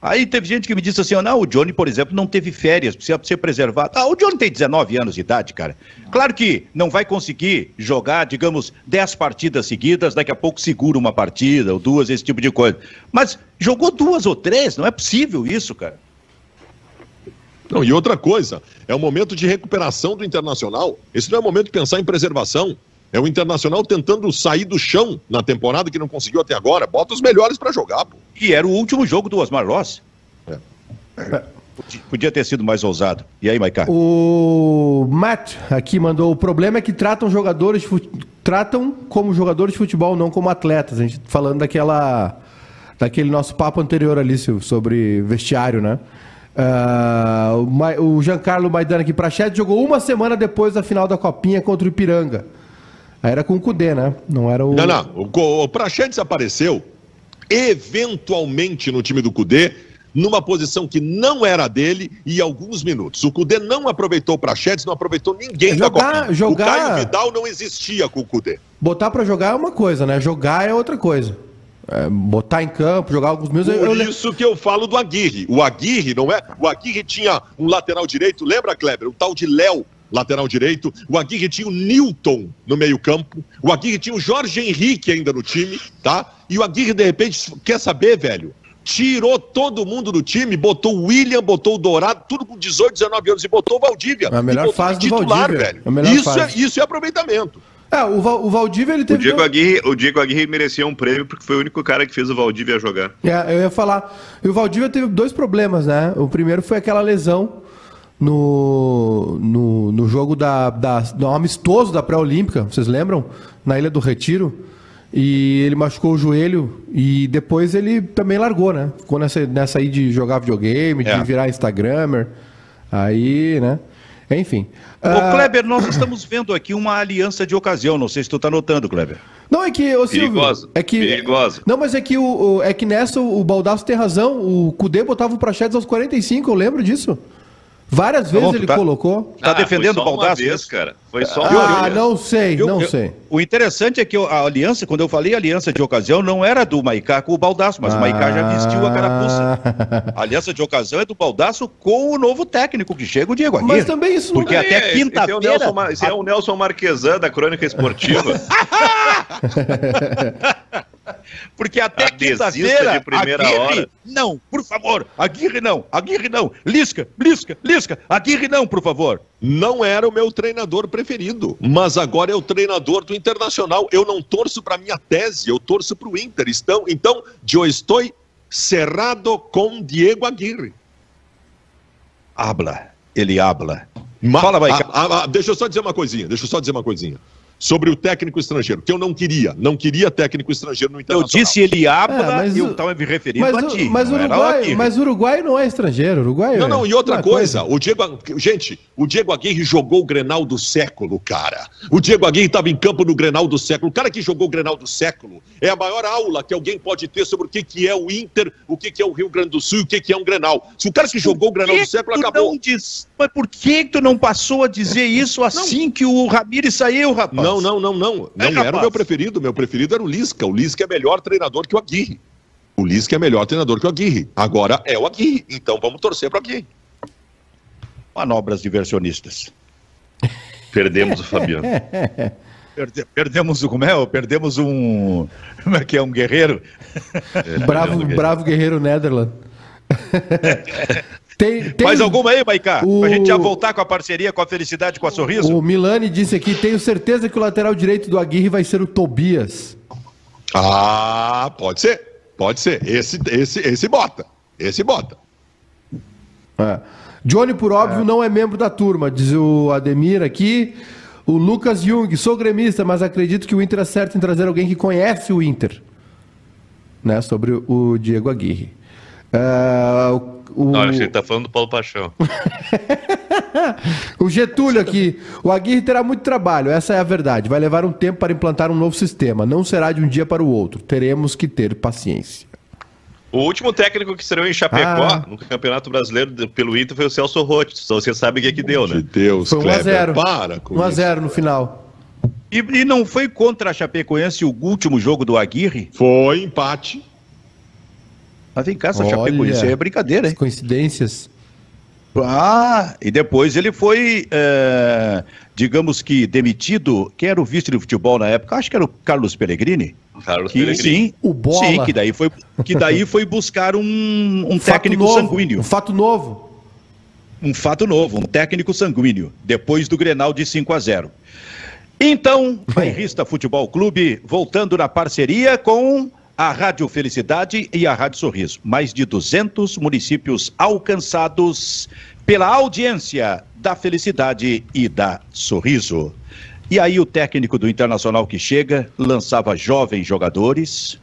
Aí teve gente que me disse assim, não, o Johnny, por exemplo, não teve férias, precisa ser preservado. Ah, o Johnny tem 19 anos de idade, cara. Claro que não vai conseguir jogar, digamos, 10 partidas seguidas, daqui a pouco segura uma partida ou duas, esse tipo de coisa. Mas jogou duas ou três, não é possível isso, cara. Não, e outra coisa, é o momento de recuperação do Internacional. Esse não é o momento de pensar em preservação. É o Internacional tentando sair do chão na temporada que não conseguiu até agora. Bota os melhores para jogar, pô. E era o último jogo do Osmar Loss. É. É. Podia ter sido mais ousado. E aí, Maicá? O Matt aqui mandou: o problema é que tratam jogadores fute... tratam como jogadores de futebol, não como atletas. A gente falando daquela daquele nosso papo anterior ali sobre vestiário, né? Uh, o Giancarlo Maidana aqui para chat jogou uma semana depois da final da Copinha contra o Ipiranga. Aí era com o Cudê, né? Não era o. Não, não. O, o Prachetes apareceu eventualmente no time do Cudê, numa posição que não era dele e alguns minutos. O Cudê não aproveitou o Prachetes, não aproveitou ninguém jogar, da Copinha. Jogar... O Caio Vidal não existia com o Cudê. Botar para jogar é uma coisa, né? Jogar é outra coisa. É, botar em campo, jogar alguns meus. Por eu, isso que eu falo do Aguirre. O Aguirre, não é? O Aguirre tinha um lateral direito, lembra, Kleber? O tal de Léo, lateral direito. O Aguirre tinha o Newton no meio-campo. O Aguirre tinha o Jorge Henrique ainda no time, tá? E o Aguirre, de repente, quer saber, velho? Tirou todo mundo do time, botou o William, botou o Dourado, tudo com 18, 19 anos, e botou o Valdívia. É a melhor fase do titular, Valdívia. velho. É isso, é, isso é aproveitamento. É, o, Val, o Valdívia ele teve. O Diego, Aguirre, o Diego Aguirre merecia um prêmio porque foi o único cara que fez o Valdívia jogar. É, eu ia falar. E o Valdívia teve dois problemas, né? O primeiro foi aquela lesão no, no, no jogo da, da, do amistoso da pré-olímpica, vocês lembram? Na Ilha do Retiro. E ele machucou o joelho e depois ele também largou, né? Ficou nessa, nessa aí de jogar videogame, de é. virar Instagrammer. Aí, né? Enfim. Ô, uh... Kleber, nós estamos vendo aqui uma aliança de ocasião. Não sei se tu está notando, Kleber. Não, é que, ô Silvio. Perigoso. É que, Perigoso. Não, mas é que, o, o é que nessa o, o Baldasso tem razão. O Cudê botava o Prachetes aos 45, eu lembro disso. Várias vezes tá ele tá, colocou. Tá ah, defendendo o Baldasso? Uma vez, cara. Foi só uma Ah, não sei, eu, não eu, sei. O interessante é que a aliança, quando eu falei aliança de ocasião, não era do Maicá com o Baldasso, mas ah. o Maicá já vestiu a carapuça. A aliança de ocasião é do Baldasso com o novo técnico que chega, o Diego Aguirre. Mas também isso Porque não até é, quinta-feira... Esse é o Nelson Marquesan da Crônica Esportiva. Porque até quinta-feira. Aguirre, hora. não, por favor. Aguirre não, Aguirre não. Lisca, Lisca, Lisca. Aguirre não, por favor. Não era o meu treinador preferido mas agora é o treinador do Internacional. Eu não torço para minha tese, eu torço para o Inter. Então, então, eu estou cerrado com Diego Aguirre. Habla, ele habla. Ma Fala, vai. deixa eu só dizer uma coisinha, deixa eu só dizer uma coisinha sobre o técnico estrangeiro, que eu não queria. Não queria técnico estrangeiro no Internacional. Eu disse ele habla é, e eu estava me referindo mas, a ti. Mas Uruguai, mas Uruguai não é estrangeiro. Uruguai não, não, e outra coisa, coisa, o Diego, gente, o Diego Aguirre jogou o Grenal do século, cara. O Diego Aguirre estava em campo no Grenal do século. O cara que jogou o Grenal do século é a maior aula que alguém pode ter sobre o que, que é o Inter, o que, que é o Rio Grande do Sul e o que, que é um Grenal. Se o cara que jogou o Grenal do século acabou. Diz... Mas por que tu não passou a dizer isso assim não. que o Ramires saiu, rapaz? Não, não, não, não. Não é, era o meu preferido. Meu preferido era o Lisca. O Lisca é melhor treinador que o Aguirre. O Lisca é melhor treinador que o Aguirre. Agora é o Aguirre. Então vamos torcer para o Aguirre. Manobras diversionistas. Perdemos o Fabiano. Perde, perdemos o como é? Perdemos um. Como é que é? Um guerreiro. É, bravo, guerreiro. bravo guerreiro Netherland. Tem, tem... Mais alguma aí, Maicá? O... Pra gente já voltar com a parceria, com a felicidade, com a sorriso? O Milani disse aqui: tenho certeza que o lateral direito do Aguirre vai ser o Tobias. Ah, pode ser. Pode ser. Esse, esse, esse bota. Esse bota. É. Johnny, por óbvio, é. não é membro da turma, diz o Ademir aqui. O Lucas Jung, sou gremista, mas acredito que o Inter acerta em trazer alguém que conhece o Inter. Né, sobre o Diego Aguirre. Uh, o... Não, acho que ele está falando do Paulo Paixão. o Getúlio aqui. O Aguirre terá muito trabalho, essa é a verdade. Vai levar um tempo para implantar um novo sistema. Não será de um dia para o outro. Teremos que ter paciência. O último técnico que estreou em Chapecó, ah. no Campeonato Brasileiro pelo Inter, foi o Celso Rotti. Só você sabe o que, é que deu, né? De Deus, foi 1x0. Para com 1x0 no final. E, e não foi contra a Chapecoense o último jogo do Aguirre? Foi empate. Mas vem cá, essa Olha, Chapecoense é brincadeira, hein? Coincidências. Ah, e depois ele foi, é, digamos que, demitido. Quem era o vice de futebol na época? Acho que era o Carlos Pellegrini. Carlos que, Pellegrini. Sim, o Bola. Sim, que daí foi, que daí foi buscar um, um técnico novo, sanguíneo. Um fato novo. Um fato novo, um técnico sanguíneo, depois do Grenal de 5 a 0. Então, Bairrista Futebol Clube voltando na parceria com a Rádio Felicidade e a Rádio Sorriso. Mais de 200 municípios alcançados pela audiência da Felicidade e da Sorriso. E aí o técnico do Internacional que chega lançava jovens jogadores,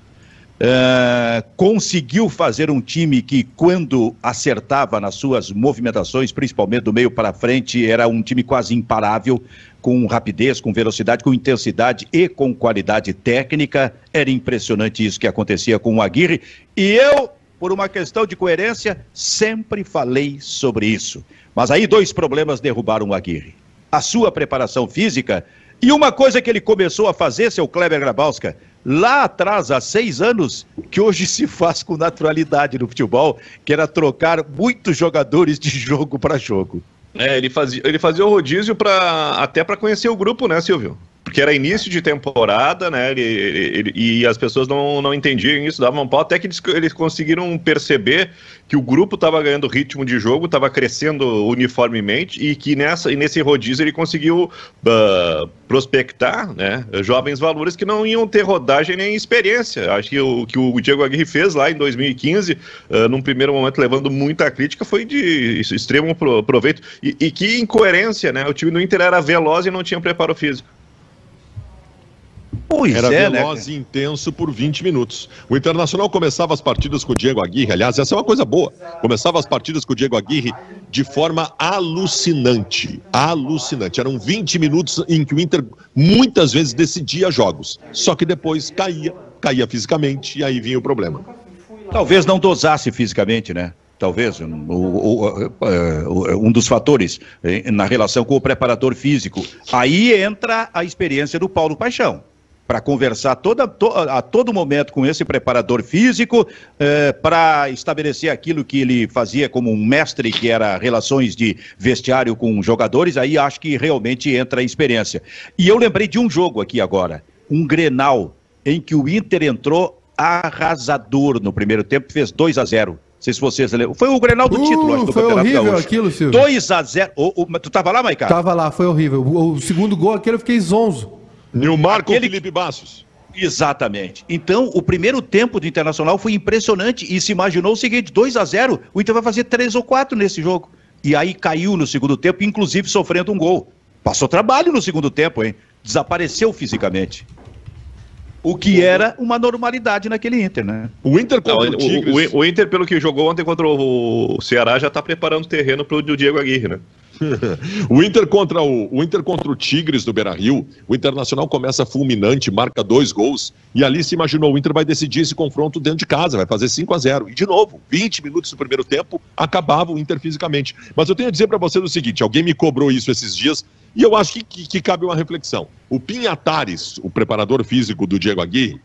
uh, conseguiu fazer um time que quando acertava nas suas movimentações, principalmente do meio para frente, era um time quase imparável, com rapidez, com velocidade, com intensidade e com qualidade técnica. Era impressionante isso que acontecia com o Aguirre. E eu, por uma questão de coerência, sempre falei sobre isso. Mas aí dois problemas derrubaram o Aguirre. A sua preparação física e uma coisa que ele começou a fazer, seu Kleber Grabowska, lá atrás, há seis anos, que hoje se faz com naturalidade no futebol, que era trocar muitos jogadores de jogo para jogo. É, ele fazia, ele fazia o rodízio pra, até para conhecer o grupo, né, Silvio? Porque era início de temporada, né? Ele, ele, ele, e as pessoas não, não entendiam isso, davam um pau, até que eles, eles conseguiram perceber que o grupo estava ganhando ritmo de jogo, estava crescendo uniformemente, e que nessa, e nesse rodízio ele conseguiu uh, prospectar né, jovens valores que não iam ter rodagem nem experiência. Acho que o que o Diego Aguirre fez lá em 2015, uh, num primeiro momento levando muita crítica, foi de extremo proveito. E, e que incoerência, né? O time do Inter era veloz e não tinha preparo físico. Pois Era é, né, veloz né? e intenso por 20 minutos. O Internacional começava as partidas com o Diego Aguirre, aliás, essa é uma coisa boa. Começava as partidas com o Diego Aguirre de forma alucinante. Alucinante. Eram 20 minutos em que o Inter muitas vezes decidia jogos. Só que depois caía, caía fisicamente e aí vinha o problema. Talvez não dosasse fisicamente, né? talvez, um, um dos fatores na relação com o preparador físico. Aí entra a experiência do Paulo Paixão para conversar toda, to, a todo momento com esse preparador físico, eh, para estabelecer aquilo que ele fazia como um mestre, que era relações de vestiário com jogadores, aí acho que realmente entra a experiência. E eu lembrei de um jogo aqui agora, um Grenal, em que o Inter entrou arrasador no primeiro tempo, fez 2 a 0 sei se vocês lembram. Foi o Grenal do Uh, título, acho, do foi Campeonato horrível Gaúcho. aquilo, Silvio. 2x0. O, o, tu tava lá, Maicá? Tava lá, foi horrível. O, o segundo gol aquele eu fiquei zonzo. Nilmar com Aquele- Felipe Bassos. Exatamente. Então, o primeiro tempo do Internacional foi impressionante e se imaginou o seguinte: 2 a 0 o Inter vai fazer 3 ou 4 nesse jogo. E aí caiu no segundo tempo, inclusive sofrendo um gol. Passou trabalho no segundo tempo, hein? Desapareceu fisicamente. O que era uma normalidade naquele Inter, né? O Inter Não, contra o, o, Tigres. o- o Inter, pelo que jogou ontem contra o Ceará, já tá preparando o terreno pro Diego Aguirre, né? O Inter contra o, o Inter contra o Tigres do Beira-Rio, o Internacional começa fulminante, marca dois gols e ali se imaginou o Inter vai decidir esse confronto dentro de casa, vai fazer 5 a 0 E de novo, 20 minutos do primeiro tempo, acabava o Inter fisicamente. Mas eu tenho a dizer para vocês o seguinte, alguém me cobrou isso esses dias e eu acho que, que, que cabe uma reflexão. O Pinhatares, o preparador físico do Diego Aguirre,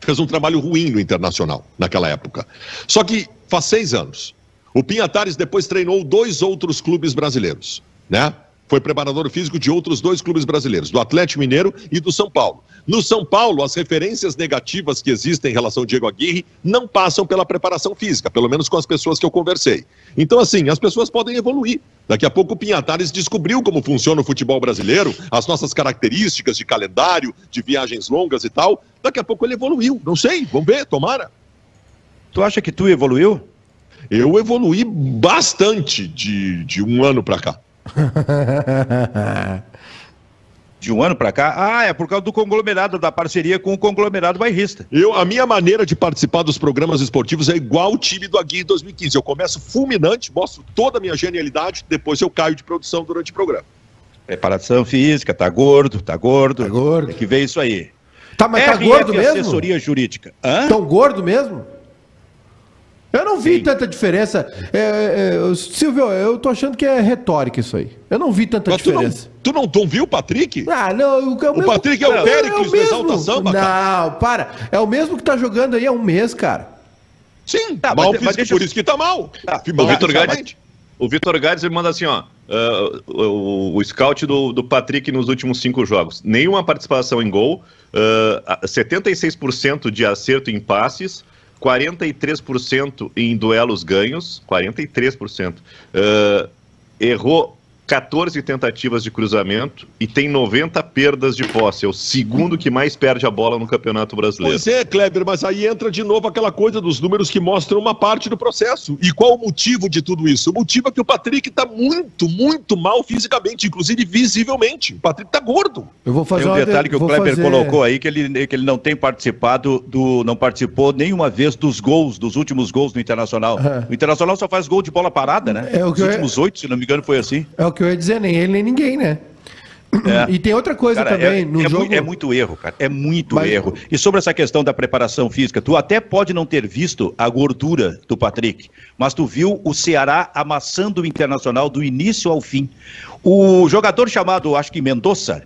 fez um trabalho ruim no Internacional naquela época. Só que faz seis anos. O Pinhatares depois treinou dois outros clubes brasileiros, né? Foi preparador físico de outros dois clubes brasileiros, do Atlético Mineiro e do São Paulo. No São Paulo, as referências negativas que existem em relação ao Diego Aguirre não passam pela preparação física, pelo menos com as pessoas que eu conversei. Então, assim, as pessoas podem evoluir. Daqui a pouco o Pinhatares descobriu como funciona o futebol brasileiro, as nossas características de calendário, de viagens longas e tal. Daqui a pouco ele evoluiu. Não sei, vamos ver, tomara. Tu acha que tu evoluiu? Eu evoluí bastante de, de um ano para cá. De um ano pra cá? Ah, é por causa do conglomerado, da parceria com o conglomerado bairrista. Eu, a minha maneira de participar dos programas esportivos é igual o time do Aguirre 2015. Eu começo fulminante, mostro toda a minha genialidade, depois eu caio de produção durante o programa. Preparação física, tá gordo, tá gordo. Tá gordo. Tem que ver isso aí. Tá, mas tá RF gordo mesmo? assessoria jurídica. Hã? Tão gordo mesmo? Eu não vi Sim. tanta diferença. É, é, Silvio, eu tô achando que é retórica isso aí. Eu não vi tanta Mas tu não, diferença. tu não, tu não viu o Patrick? Ah, não, o, é O Patrick é o Péricles do Exalta Samba, Não, para. É o mesmo que tá jogando aí há um mês, cara. Sim, Tá, mal mas- mas por isso que tá mal. Tá, o Vitor Gades, o Vitor Gades ele manda assim, ó, ah, o, o scout do, do Patrick nos últimos cinco jogos, nenhuma participação em gol, ah, 76% de acerto em passes, 43% em duelos ganhos, 43%, ah, errou 14 tentativas de cruzamento e tem 90 perdas de posse. É o segundo que mais perde a bola no Campeonato Brasileiro. Pois é, Kleber, mas aí entra de novo aquela coisa dos números que mostram uma parte do processo. E qual o motivo de tudo isso? O motivo é que o Patrick está muito, muito mal fisicamente, inclusive visivelmente. O Patrick está gordo. Eu vou fazer Tem um detalhe que o vou Kleber fazer- colocou aí, que ele, que ele não tem participado do. não participou nenhuma vez dos gols, dos últimos gols do Internacional. É. O Internacional só faz gol de bola parada, né? É o que Os eu- últimos oito, se não me engano, foi assim. É o que eu ia dizer, nem ele nem ninguém, né? É. E tem outra coisa Cara, também, é, no é jogo... mui- é muito erro, cara. É muito Mas- erro. E sobre essa questão da preparação física, tu até pode não ter visto a gordura do Patrick, mas tu viu o Ceará amassando o Internacional do início ao fim. O jogador chamado, acho que Mendonça,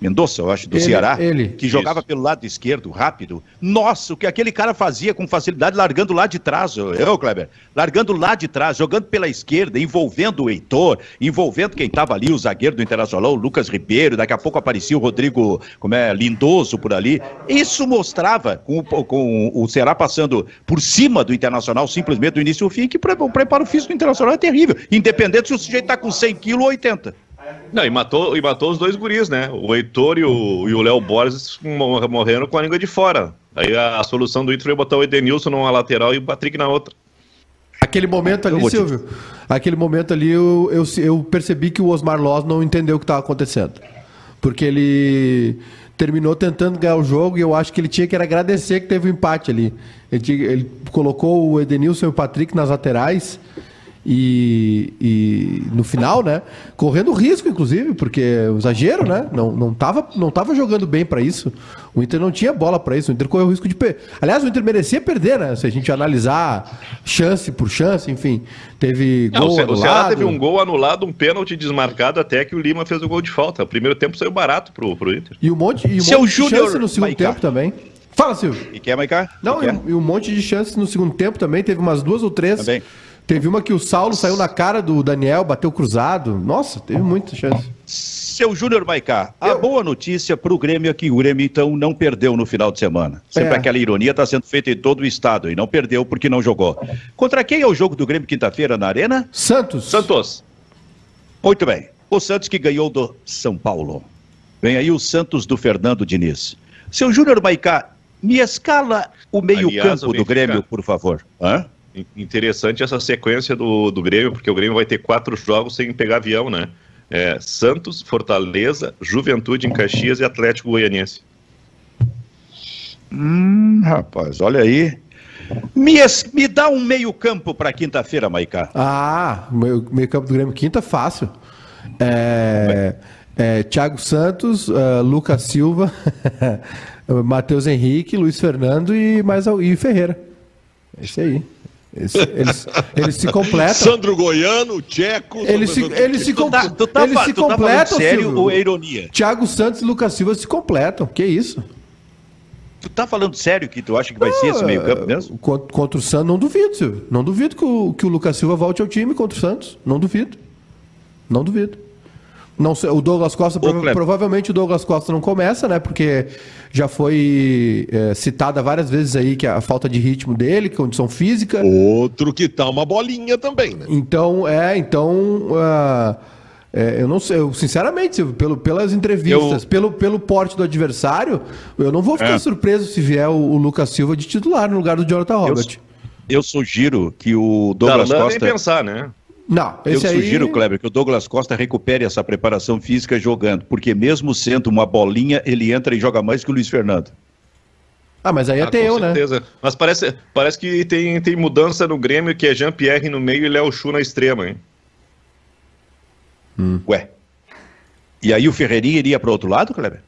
Mendonça, eu acho, do Ele- Ceará, ele. que jogava pelo lado esquerdo, rápido. Nossa, o que aquele cara fazia com facilidade, largando lá de trás, eu, Kleber, largando lá de trás, jogando pela esquerda, envolvendo o Heitor, envolvendo quem estava ali, o zagueiro do Internacional, o Lucas Ribeiro, daqui a pouco aparecia o Rodrigo, como é, Lindoso por ali. Isso mostrava, com, o- com o Ceará passando por cima do Internacional, simplesmente do início ao fim, que o preparo físico do Internacional é terrível, independente se o sujeito está com 100 quilos ou 80. Não, e matou, e matou os dois guris, né? O Heitor e o, o Léo Borges mor- morreram com a língua de fora. Aí a, a solução do Inter foi botar o Edenilson numa lateral e o Patrick na outra. Aquele momento ali, te- Silvio, aquele momento ali eu, eu, eu percebi que o Osmar Loz não entendeu o que estava acontecendo. Porque ele terminou tentando ganhar o jogo e eu acho que ele tinha que agradecer que teve um empate ali. Ele, ele colocou o Edenilson e o Patrick nas laterais e, e no final, né? Correndo risco, inclusive, porque o exagero, né? Não, não, tava, não tava jogando bem para isso. O Inter não tinha bola para isso. O Inter correu o risco de perder. Aliás, o Inter merecia perder, né? Se a gente analisar chance por chance, enfim. Teve Não, o, gol Ce- o Ceará anulado. teve um gol anulado, um pênalti desmarcado até que o Lima fez o gol de falta. O primeiro tempo saiu barato pro, pro Inter. E um monte, e um Seu monte de chance no segundo Maicá. tempo também. Fala, Silvio. E quer, Maicá? Não, E e, quer? e um monte de chances no segundo tempo também. Teve umas duas ou três Também. Teve uma que o Saulo saiu na cara do Daniel, bateu cruzado. Nossa, teve muita chance. Seu Júnior Maicá, a boa notícia para o Grêmio é que o Grêmio, então, não perdeu no final de semana. Sempre É. aquela ironia está sendo feita em todo o estado e não perdeu porque não jogou. Contra quem é o jogo do Grêmio quinta-feira na Arena? Santos. Santos. Muito bem. O Santos que ganhou do São Paulo. Vem aí o Santos do Fernando Diniz. Seu Júnior Maicá, me escala o meio-campo do Grêmio, por favor. Hã? In- Interessante essa sequência do, do Grêmio, porque o Grêmio vai ter quatro jogos sem pegar avião, né? É, Santos, Fortaleza, Juventude em Caxias e Atlético Goianiense. Hum, rapaz, olha aí. Me, me dá um meio-campo para quinta-feira, Maicá. Ah, meio, meio campo do Grêmio quinta, fácil. É, é, Thiago Santos, ah, Lucas Silva, Matheus Henrique, Luiz Fernando e mais e Ferreira. Esse aí. Esse- eles, eles se completam. Sandro Goiano, Tcheco. Eles se, eles se, Tu com- tá, tu tá, eles se tu tá falando completam, sério Silvio. ou é ironia? Thiago Santos e Lucas Silva se completam. Que isso? Tu tá falando sério que tu acha que vai ser esse meio-campo mesmo? Contra, contra o Santos, não duvido, Silvio. Não duvido que o, que o Lucas Silva volte ao time contra o Santos. Não duvido. Não duvido. Não sei, o Douglas Costa, prova- provavelmente o Douglas Costa não começa, né? Porque já foi é, citada várias vezes aí que a falta de ritmo dele, condição física. Outro que tá uma bolinha também, né? Então, é, então. ah, é, eu não sei, eu, sinceramente, Silvio, pelo, pelas entrevistas, Eu- pelo, pelo porte do adversário, eu não vou ficar É. surpreso se vier o, o Lucas Silva de titular no lugar do Jonathan Robert. Eu sugiro que o Douglas Darlan nem Costa. pensar, né? Não, Eu esse aí. sugiro, Kleber, que o Douglas Costa recupere essa preparação física jogando, porque mesmo sendo uma bolinha, ele entra e joga mais que o Luiz Fernando. Ah, mas aí Ah, até com eu, né? certeza. Mas parece, parece que tem, tem mudança no Grêmio, que é Jean-Pierre no meio e Léo Chu na extrema, hein? Ué. E aí o Ferreirinha iria para outro lado, Kleber?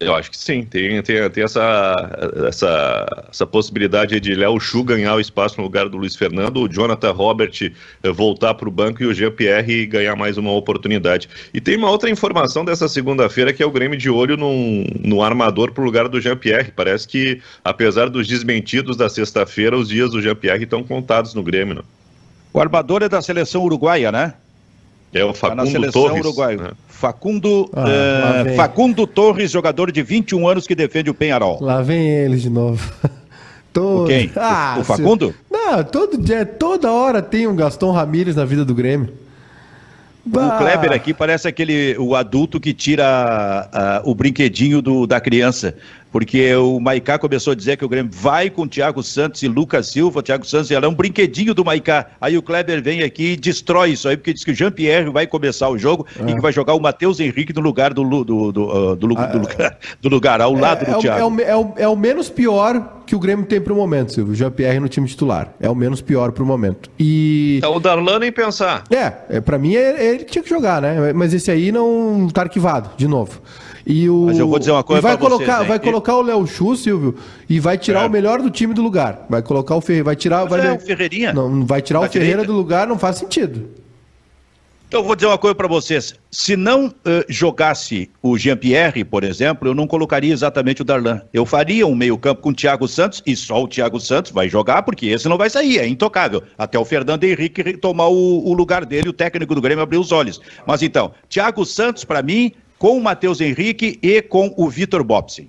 Eu acho que sim, tem, tem, tem essa, essa, essa possibilidade de Léo Chu ganhar o espaço no lugar do Luiz Fernando, o Jonathan Robert eh, voltar para o banco e o Jean-Pierre ganhar mais uma oportunidade. E tem uma outra informação dessa segunda-feira que é o Grêmio de olho no armador para o lugar do Jean-Pierre. Parece que, apesar dos desmentidos da sexta-feira, os dias do Jean-Pierre estão contados no Grêmio. Né? O armador é da seleção uruguaia, né? É o Tá na Facundo seleção Torres. né? Facundo, Ah, eh. Facundo Torres, jogador de 21 anos que defende o Penharol. Lá vem eles de novo. Todo... O quem? Ah, O- o Facundo? se- Não, todo dia, toda hora tem um Gaston Ramírez na vida do Grêmio. O Kleber aqui parece aquele o adulto que tira ah, o brinquedinho do, da criança. Porque o Maicá começou a dizer que o Grêmio vai com Thiago Santos e Lucas Silva. Thiago Santos ela é um brinquedinho do Maicá. Aí o Kleber vem aqui e destrói isso aí, porque diz que o Jean-Pierre vai começar o jogo e que vai jogar o Matheus Henrique no lugar do, do, do, ah, do, Lu- do lugar, do lugar, ao lado é, do é o- Thiago. é o, é, o, é o menos pior que o Grêmio tem pro momento, Silvio. Jean-Pierre no time titular. É o menos pior pro momento. E. Então, o Darlan nem pensar. É, é para mim é, ele que tinha que jogar, né? Mas esse aí não tá arquivado, de novo. E o, Mas eu vou dizer uma coisa e vai pra vocês, colocar, hein? vai colocar o Léo Chu, Silvio, e vai tirar É. o melhor do time do lugar. Vai colocar o Ferreira, vai tirar, vai é o Ferreirinha. Não, vai tirar o Ferreira direita. do lugar, não faz sentido. Então, eu vou dizer uma coisa para vocês. Se não eh, jogasse o Jean-Pierre, por exemplo, eu não colocaria exatamente o Darlan. Eu faria um meio-campo com o Thiago Santos e só o Thiago Santos vai jogar, porque esse não vai sair, é intocável. Até o Fernando Henrique tomar o, o lugar dele, o técnico do Grêmio abrir os olhos. Mas então, Thiago Santos, para mim, com o Matheus Henrique e com o Vitor Bobson.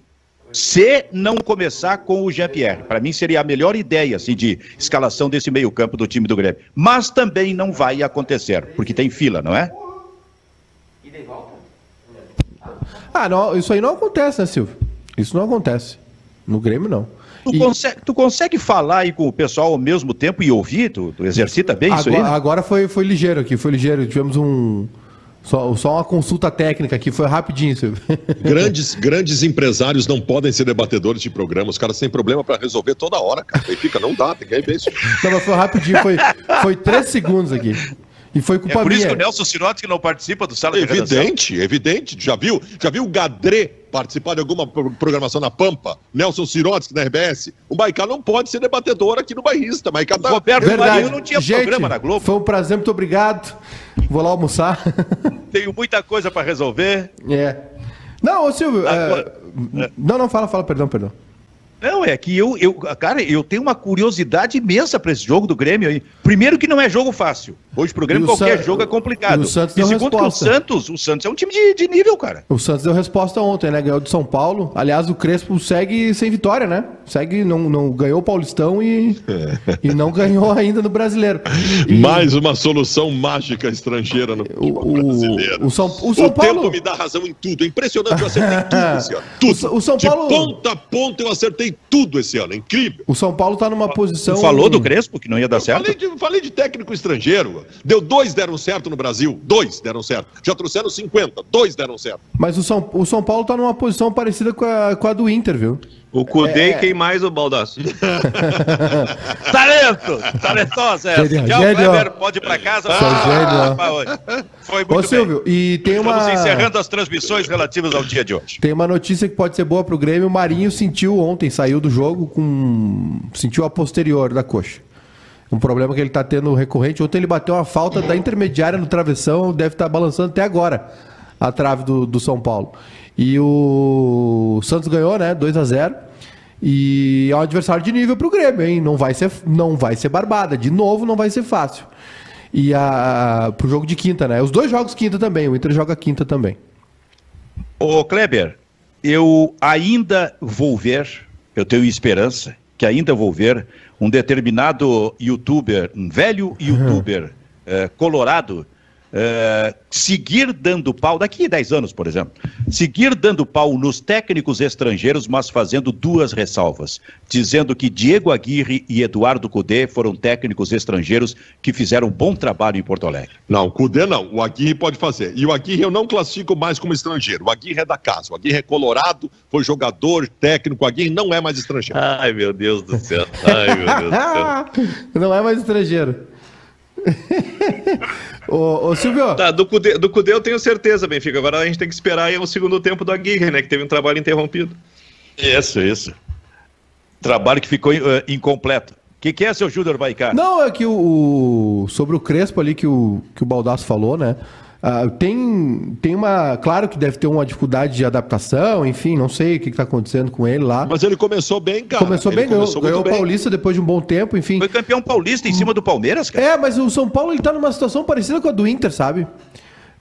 Se não começar com o Jean-Pierre, para mim seria a melhor ideia assim, de escalação desse meio-campo do time do Grêmio. Mas também não vai acontecer, porque tem fila, não é? Ah, não, isso aí não acontece, né, Silvio? Isso não acontece. No Grêmio, não. Tu, E consegue, tu consegue falar aí com o pessoal ao mesmo tempo e ouvir? Tu, tu exercita bem isso aí? agora, né? agora foi, foi ligeiro aqui, foi ligeiro. Tivemos um. Só, só uma consulta técnica aqui, foi rapidinho, Silvio. Grandes, grandes empresários não podem ser debatedores de programa. Os caras têm problema pra resolver toda hora, cara. Aí fica, não dá, tem que ver isso. Não, mas foi rapidinho, foi, foi três segundos aqui. E foi É culpa por isso que minha. o Nelson Sirotsky não participa do Sala de Redação. Evidente, evidente. Já viu? Já viu o Gadré participar de alguma pro- programação na Pampa? Nelson Sirotsky na RBS? O Maicá não pode ser debatedor aqui no Bairrista. O Maicá O tá... Roberto Verdade. Marinho não tinha Gente, programa na Globo. Foi um prazer, muito obrigado. Vou lá almoçar. Tenho muita coisa para resolver. é. Não, ô Silvio. é, Agora- Não, não, fala, fala, perdão, perdão. Não, é que eu, eu, cara, eu tenho uma curiosidade imensa para esse jogo do Grêmio aí. Primeiro que não é jogo fácil. Hoje pro Grêmio qualquer San... jogo é complicado. E, o Santos e segundo que o Santos, o Santos é um time de, de, nível, cara. O Santos deu resposta ontem, né? Ganhou de São Paulo. Aliás, o Crespo segue sem vitória, né? Segue, não, não ganhou o Paulistão e, e não ganhou ainda no Brasileiro. E... Mais uma solução mágica estrangeira no o, brasileiro. O, São, o São o Paulo... tempo me dá razão em tudo. É impressionante, eu acertei tudo esse ano. Tudo. O, o São Paulo... De ponta a ponta eu acertei tudo esse ano. É incrível. O São Paulo tá numa posição... Falou do Crespo que não ia dar eu certo? Falei de, falei de técnico estrangeiro. Deu dois deram certo no Brasil. Dois deram certo. Já trouxeram 50. Dois deram certo. Mas o São, o São Paulo tá numa posição parecida com a, com a do Inter, viu? O Cudê é... quem mais o Baldaço? Talento! Talentosa essa. Gênio, Tchau, Kleber, pode ir pra casa. Ah, Foi muito Ô, Silvio, bem. e tem uma... Estamos encerrando as transmissões relativas ao dia de hoje. Tem uma notícia que pode ser boa pro Grêmio. O Marinho sentiu ontem, saiu do jogo com... Sentiu a posterior da coxa. Um problema que ele tá tendo recorrente. Ontem ele bateu uma falta da intermediária no travessão, deve estar tá balançando até agora a trave do, do São Paulo. E o Santos ganhou, né? 2 a 0 E é um adversário de nível pro Grêmio, hein? Não vai ser, não vai ser barbada. De novo, não vai ser fácil. E a, pro jogo de quinta, né? Os dois jogos quinta também. O Inter joga quinta também. Ô, Kleber, eu ainda vou ver, eu tenho esperança que ainda vou ver um determinado youtuber, um velho youtuber uhum. eh, colorado, Uh, seguir dando pau, daqui a 10 anos, por exemplo, seguir dando pau nos técnicos estrangeiros, mas fazendo duas ressalvas, dizendo que Diego Aguirre e Eduardo Cudê foram técnicos estrangeiros que fizeram um bom trabalho em Porto Alegre. Não, Cudê não, o Aguirre pode fazer. E o Aguirre eu não classifico mais como estrangeiro, o Aguirre é da casa, o Aguirre é colorado, foi jogador, técnico, o Aguirre não é mais estrangeiro. Ai, meu Deus do céu, ai, meu Deus do céu. não é mais estrangeiro ô, ô, Silvio. Tá, do Cudê, do Cudê eu tenho certeza, Benfica. Agora a gente tem que esperar aí o segundo tempo do Aguirre, né? Que teve um trabalho interrompido. Isso, isso. Trabalho que ficou uh, incompleto. O que, que, é, seu Júnior Baicá? Não, é que o, o, sobre o Crespo ali que o, que o Baldasso falou, né? Uh, tem, tem uma. Claro que deve ter uma dificuldade de adaptação, enfim, não sei o que está acontecendo com ele lá. Mas ele começou bem, cara. Começou ele bem, começou ganhou, ganhou o Paulista depois de um bom tempo, enfim. Foi campeão paulista em cima do Palmeiras, cara. É, mas o São Paulo ele tá numa situação parecida com a do Inter, sabe?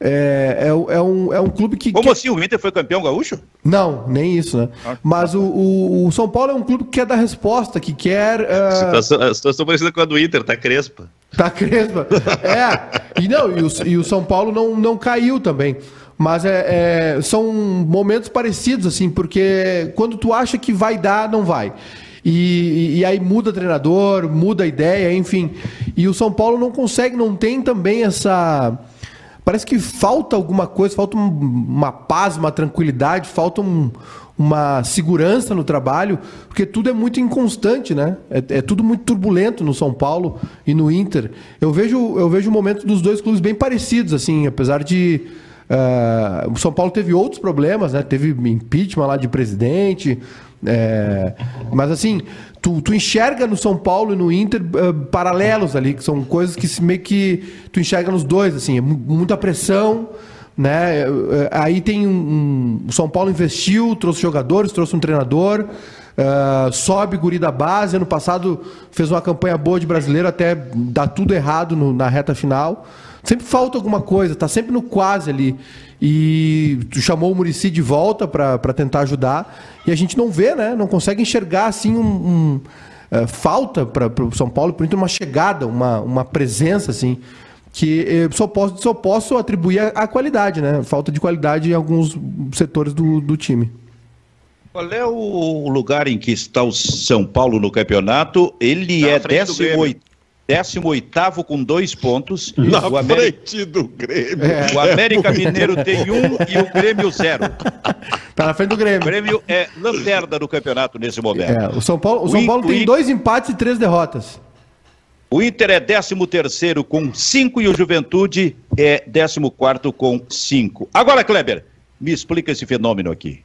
É, é, é, um, é um clube que. Como que... assim? O Inter foi campeão gaúcho? Não, nem isso, né? Ah, Mas o, o, o, São Paulo é um clube que quer dar resposta, que quer. Uh... A, situação, a situação parecida com a do Inter, tá crespa. Tá crespa. É. E, não, e, o, e o São Paulo não, não caiu também. Mas é, é, são momentos parecidos, assim, porque quando tu acha que vai dar, não vai. E, e, aí muda treinador, muda a ideia, enfim. E o São Paulo não consegue, não tem também essa Parece que falta alguma coisa, falta uma paz, uma tranquilidade, falta um, uma segurança no trabalho, porque tudo é muito inconstante, né? É, é, tudo muito turbulento no São Paulo e no Inter. Eu vejo, eu vejo momentos dos dois clubes bem parecidos, assim, apesar de. Uh, o São Paulo teve outros problemas, né? Teve impeachment lá de presidente. É, mas assim, tu, tu enxerga no São Paulo e no Inter uh, paralelos ali, que são coisas que se, meio que tu enxerga nos dois, assim, é muita pressão, né? Uh, aí tem um, um, O São Paulo investiu, trouxe jogadores, trouxe um treinador. Uh, sobe guri da base. Ano passado fez uma campanha boa de brasileiro, até dá tudo errado no, na reta final. Sempre falta alguma coisa, tá sempre no quase ali. E chamou o Murici de volta para tentar ajudar. E a gente não vê, né? Não consegue enxergar assim um. um uh, falta para o São Paulo, por uma chegada, uma, uma presença assim que eu só posso, só posso atribuir a, a, qualidade, né? Falta de qualidade em alguns setores do, do time. Qual é o lugar em que está o São Paulo no campeonato? Ele é 18 18 com dois pontos. Na o frente do Grêmio. É. O América Mineiro tem um e o Grêmio zero. Tá na frente do Grêmio. O Grêmio é lanterna do campeonato nesse momento. É, o São Paulo, o São Paulo tem dois empates e três derrotas. O Inter é 13 terceiro com 5 e o Juventude é 14 quarto com 5. Agora, Kleber, me explica esse fenômeno aqui.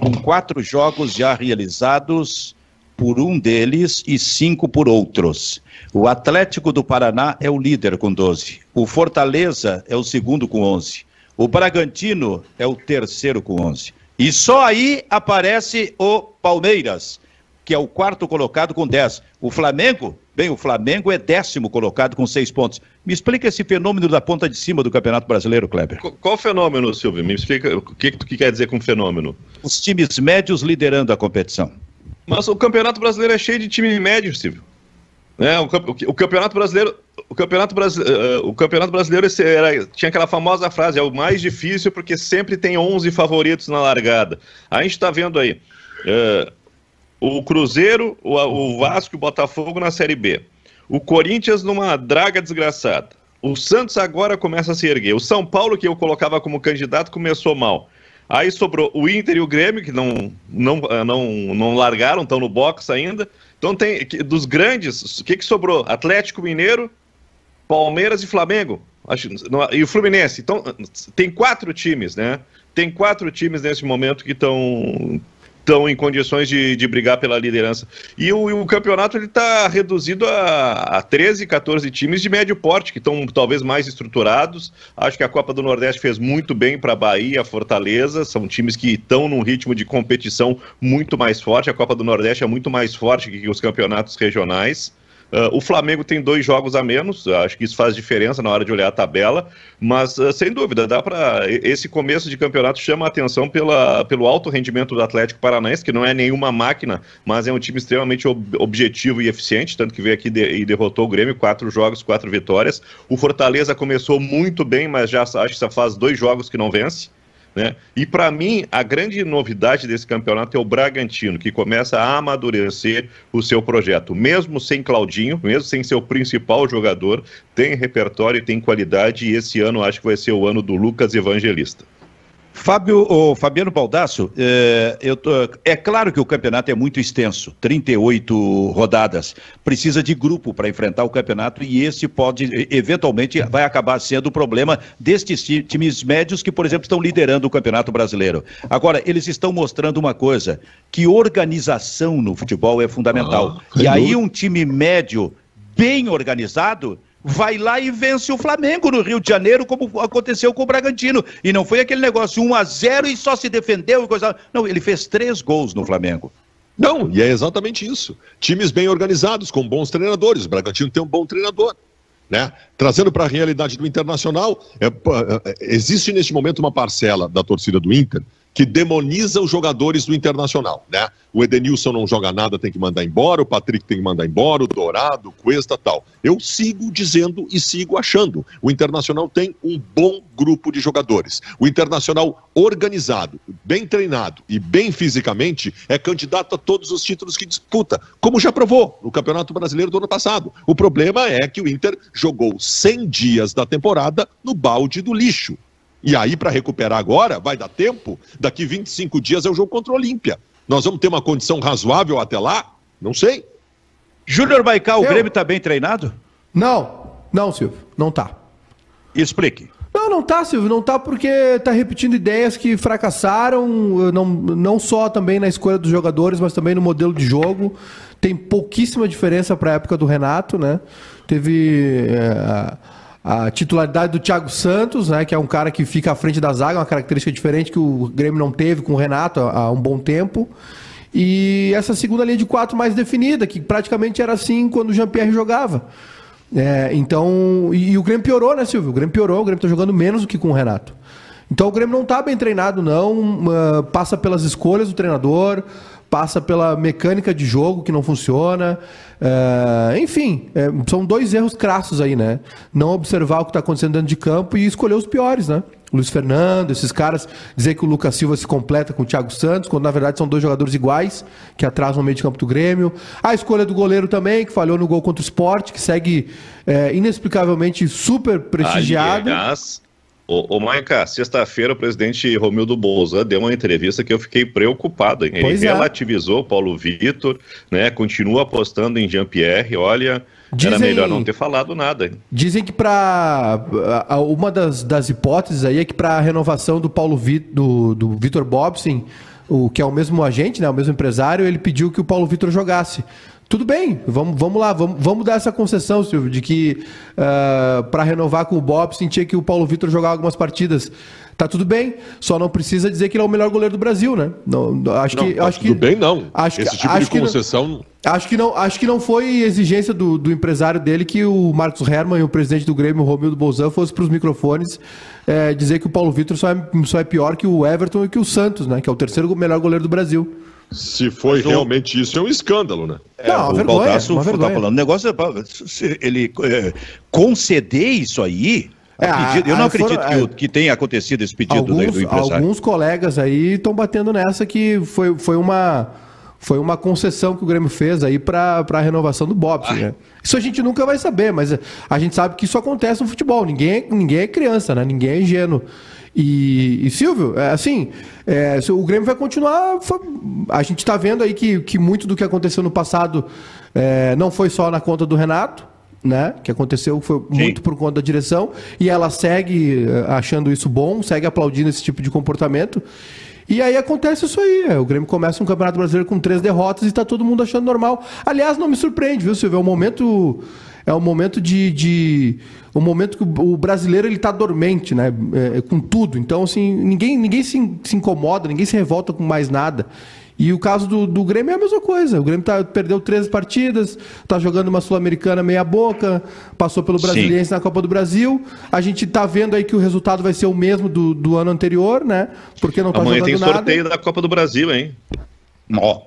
Com quatro jogos já realizados, por um deles e cinco por outros. O Atlético do Paraná é o líder com 12. O Fortaleza é o segundo com 11. O Bragantino é o terceiro com 11. E só aí aparece o Palmeiras, que é o quarto colocado com 10. O Flamengo, bem, o Flamengo é décimo colocado com 6 pontos. Me explica esse fenômeno da ponta de cima do Campeonato Brasileiro, Kleber. Qual, qual fenômeno, Silvio? Me explica o que, que tu quer dizer com fenômeno. Os times médios liderando a competição. Mas o Campeonato Brasileiro é cheio de time médio, Silvio. É, o, o, Campeonato Brasileiro, o Campeonato, Brasileiro, uh, o Campeonato Brasileiro era, tinha aquela famosa frase, é o mais difícil porque sempre tem 11 favoritos na largada. A gente está vendo aí uh, o Cruzeiro, o, o Vasco e o Botafogo na Série B. O Corinthians numa draga desgraçada. O Santos agora começa a se erguer. O São Paulo, que eu colocava como candidato, começou mal. Aí sobrou o Inter e o Grêmio, que não, não, não, não largaram, estão no box ainda. Então tem dos grandes, o que, que sobrou? Atlético Mineiro, Palmeiras e Flamengo. Acho, e o Fluminense. Então, tem quatro times, né? Tem quatro times nesse momento que estão estão em condições de, de brigar pela liderança. E o, o campeonato está reduzido a, a 13, 14 times de médio porte, que estão talvez mais estruturados. Acho que a Copa do Nordeste fez muito bem para Bahia, Fortaleza. São times que estão num ritmo de competição muito mais forte. A Copa do Nordeste é muito mais forte que os campeonatos regionais. Uh, o Flamengo tem dois jogos a menos, acho que isso faz diferença na hora de olhar a tabela, mas uh, sem dúvida, dá para esse começo de campeonato chama a atenção pela, pelo alto rendimento do Atlético Paranaense, que não é nenhuma máquina, mas é um time extremamente ob objetivo e eficiente, tanto que veio aqui de, e derrotou o Grêmio, quatro jogos, quatro vitórias. O Fortaleza começou muito bem, mas já acho que já faz dois jogos que não vence. Né? E para mim, a grande novidade desse campeonato é o Bragantino, que começa a amadurecer o seu projeto. Mesmo sem Claudinho, mesmo sem seu principal jogador, tem repertório tem qualidade, e esse ano acho que vai ser o ano do Lucas Evangelista. Fábio, o Fabiano Baldasso, é, tô, é claro que o campeonato é muito extenso, 38 rodadas. Precisa de grupo para enfrentar o campeonato e esse pode, eventualmente, vai acabar sendo o problema destes times médios que, por exemplo, estão liderando o campeonato brasileiro. Agora, eles estão mostrando uma coisa: que organização no futebol é fundamental. Ah, e aí, um time médio bem organizado vai lá e vence o Flamengo no Rio de Janeiro, como aconteceu com o Bragantino. E não foi aquele negócio 1 a 0 e só se defendeu e coisa. Não, ele fez três gols no Flamengo. Não, e é exatamente isso. Times bem organizados, com bons treinadores. O Bragantino tem um bom treinador. Né? Trazendo para a realidade do Internacional, é, é, existe neste momento uma parcela da torcida do Inter que demoniza os jogadores do Internacional, né? O Edenilson não joga nada, tem que mandar embora, o Patrick tem que mandar embora, o Dourado, o Cuesta, tal. Eu sigo dizendo e sigo achando. O Internacional tem um bom grupo de jogadores. O Internacional organizado, bem treinado e bem fisicamente é candidato a todos os títulos que disputa, como já provou no Campeonato Brasileiro do ano passado. O problema é que o Inter jogou 100 dias da temporada no balde do lixo. E aí, para recuperar agora, vai dar tempo. Daqui 25 dias é o jogo contra o Olímpia. Nós vamos ter uma condição razoável até lá? Não sei. Júnior Baikal, o Grêmio está bem treinado? Não, não, Silvio, não tá. Explique. Não, não tá, Silvio, não tá porque tá repetindo ideias que fracassaram, não, não só também na escolha dos jogadores, mas também no modelo de jogo. Tem pouquíssima diferença para a época do Renato, né? Teve. É, a titularidade do Thiago Santos, né, que é um cara que fica à frente da zaga, uma característica diferente que o Grêmio não teve com o Renato há, um bom tempo. E essa segunda linha de quatro mais definida, que praticamente era assim quando o Jean-Pierre jogava. É, então, e, e, o Grêmio piorou, né, Silvio? O Grêmio piorou, o Grêmio está jogando menos do que com o Renato. Então o Grêmio não está bem treinado, não. Uh, passa pelas escolhas do treinador, passa pela mecânica de jogo que não funciona. É, enfim, é, são dois erros crassos aí, né? Não observar o que está acontecendo dentro de campo e escolher os piores, né? Luiz Fernando, esses caras, dizer que o Lucas Silva se completa com o Thiago Santos, quando na verdade são dois jogadores iguais, que atrasam o meio de campo do Grêmio. A escolha do goleiro também, que falhou no gol contra o esporte, que segue é, inexplicavelmente super prestigiado. Aliás, Ô, ô Maica, sexta-feira o presidente Romildo Bolzan deu uma entrevista que eu fiquei preocupado. Ele pois é. relativizou o Paulo Vitor, né? Continua apostando em Jean-Pierre. Olha, dizem, era melhor não ter falado nada. Dizem que para uma das, das hipóteses aí é que para a renovação do Paulo Vitor, do, do Vitor Bobson, o que é o mesmo agente, né, o mesmo empresário, ele pediu que o Paulo Vitor jogasse. Tudo bem, vamos, vamos lá, vamos, vamos dar essa concessão, Silvio, de que uh, para renovar com o Bob sentia que o Paulo Vitor jogava algumas partidas. Tá tudo bem, só não precisa dizer que ele é o melhor goleiro do Brasil, né? Não, acho não, que, tá acho tudo que, bem, não. Acho, Esse tipo acho de concessão. Que não, acho, que não, acho que não foi exigência do, do empresário dele que o Marcos Herman e o presidente do Grêmio, o Romildo Bolzan, fossem para os microfones é, dizer que o Paulo Vitor só é, só é pior que o Everton e que o Santos, né? Que é o terceiro melhor goleiro do Brasil. Se foi realmente isso, é um escândalo, né? É, não, o vergonha, Baldasso tá falando um negócio, é ele é, conceder isso aí. É, pedido, eu não acredito foram, que, que, tenha acontecido esse pedido alguns, do, do empresário. Alguns colegas aí estão batendo nessa que foi, foi uma foi uma concessão que o Grêmio fez aí para a renovação do Bob. Ah. Né? Isso a gente nunca vai saber, mas a gente sabe que isso acontece no futebol. Ninguém, é, ninguém é criança, né? Ninguém é ingênuo. E, e Silvio, é, assim, é, o Grêmio vai continuar. A gente está vendo aí que, que muito do que aconteceu no passado é, não foi só na conta do Renato, né? Que aconteceu foi Sim. muito por conta da direção. E ela segue é, achando isso bom, segue aplaudindo esse tipo de comportamento. E aí acontece isso aí. É, o Grêmio começa um Campeonato Brasileiro com três derrotas e está todo mundo achando normal. Aliás, não me surpreende, viu, Silvio? É um momento é um momento de, de um momento que o brasileiro ele está dormente, né? É, é, com tudo. Então assim ninguém ninguém se, se, incomoda, ninguém se revolta com mais nada. E o caso do, do Grêmio é a mesma coisa. O Grêmio tá, perdeu 13 partidas, está jogando uma Sul-Americana meia boca, passou pelo Brasiliense Sim. na Copa do Brasil. A gente está vendo aí que o resultado vai ser o mesmo do, do ano anterior, né? Porque não está jogando nada. Amanhã tem sorteio da Copa do Brasil, hein? Ó.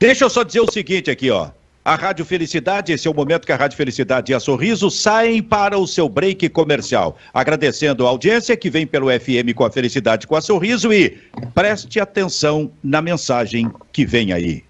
Deixa eu só dizer o seguinte aqui, ó. A Rádio Felicidade, esse é o momento que a Rádio Felicidade e a Sorriso saem para o seu break comercial. Agradecendo a audiência que vem pelo FM com a Felicidade com a Sorriso e preste atenção na mensagem que vem aí.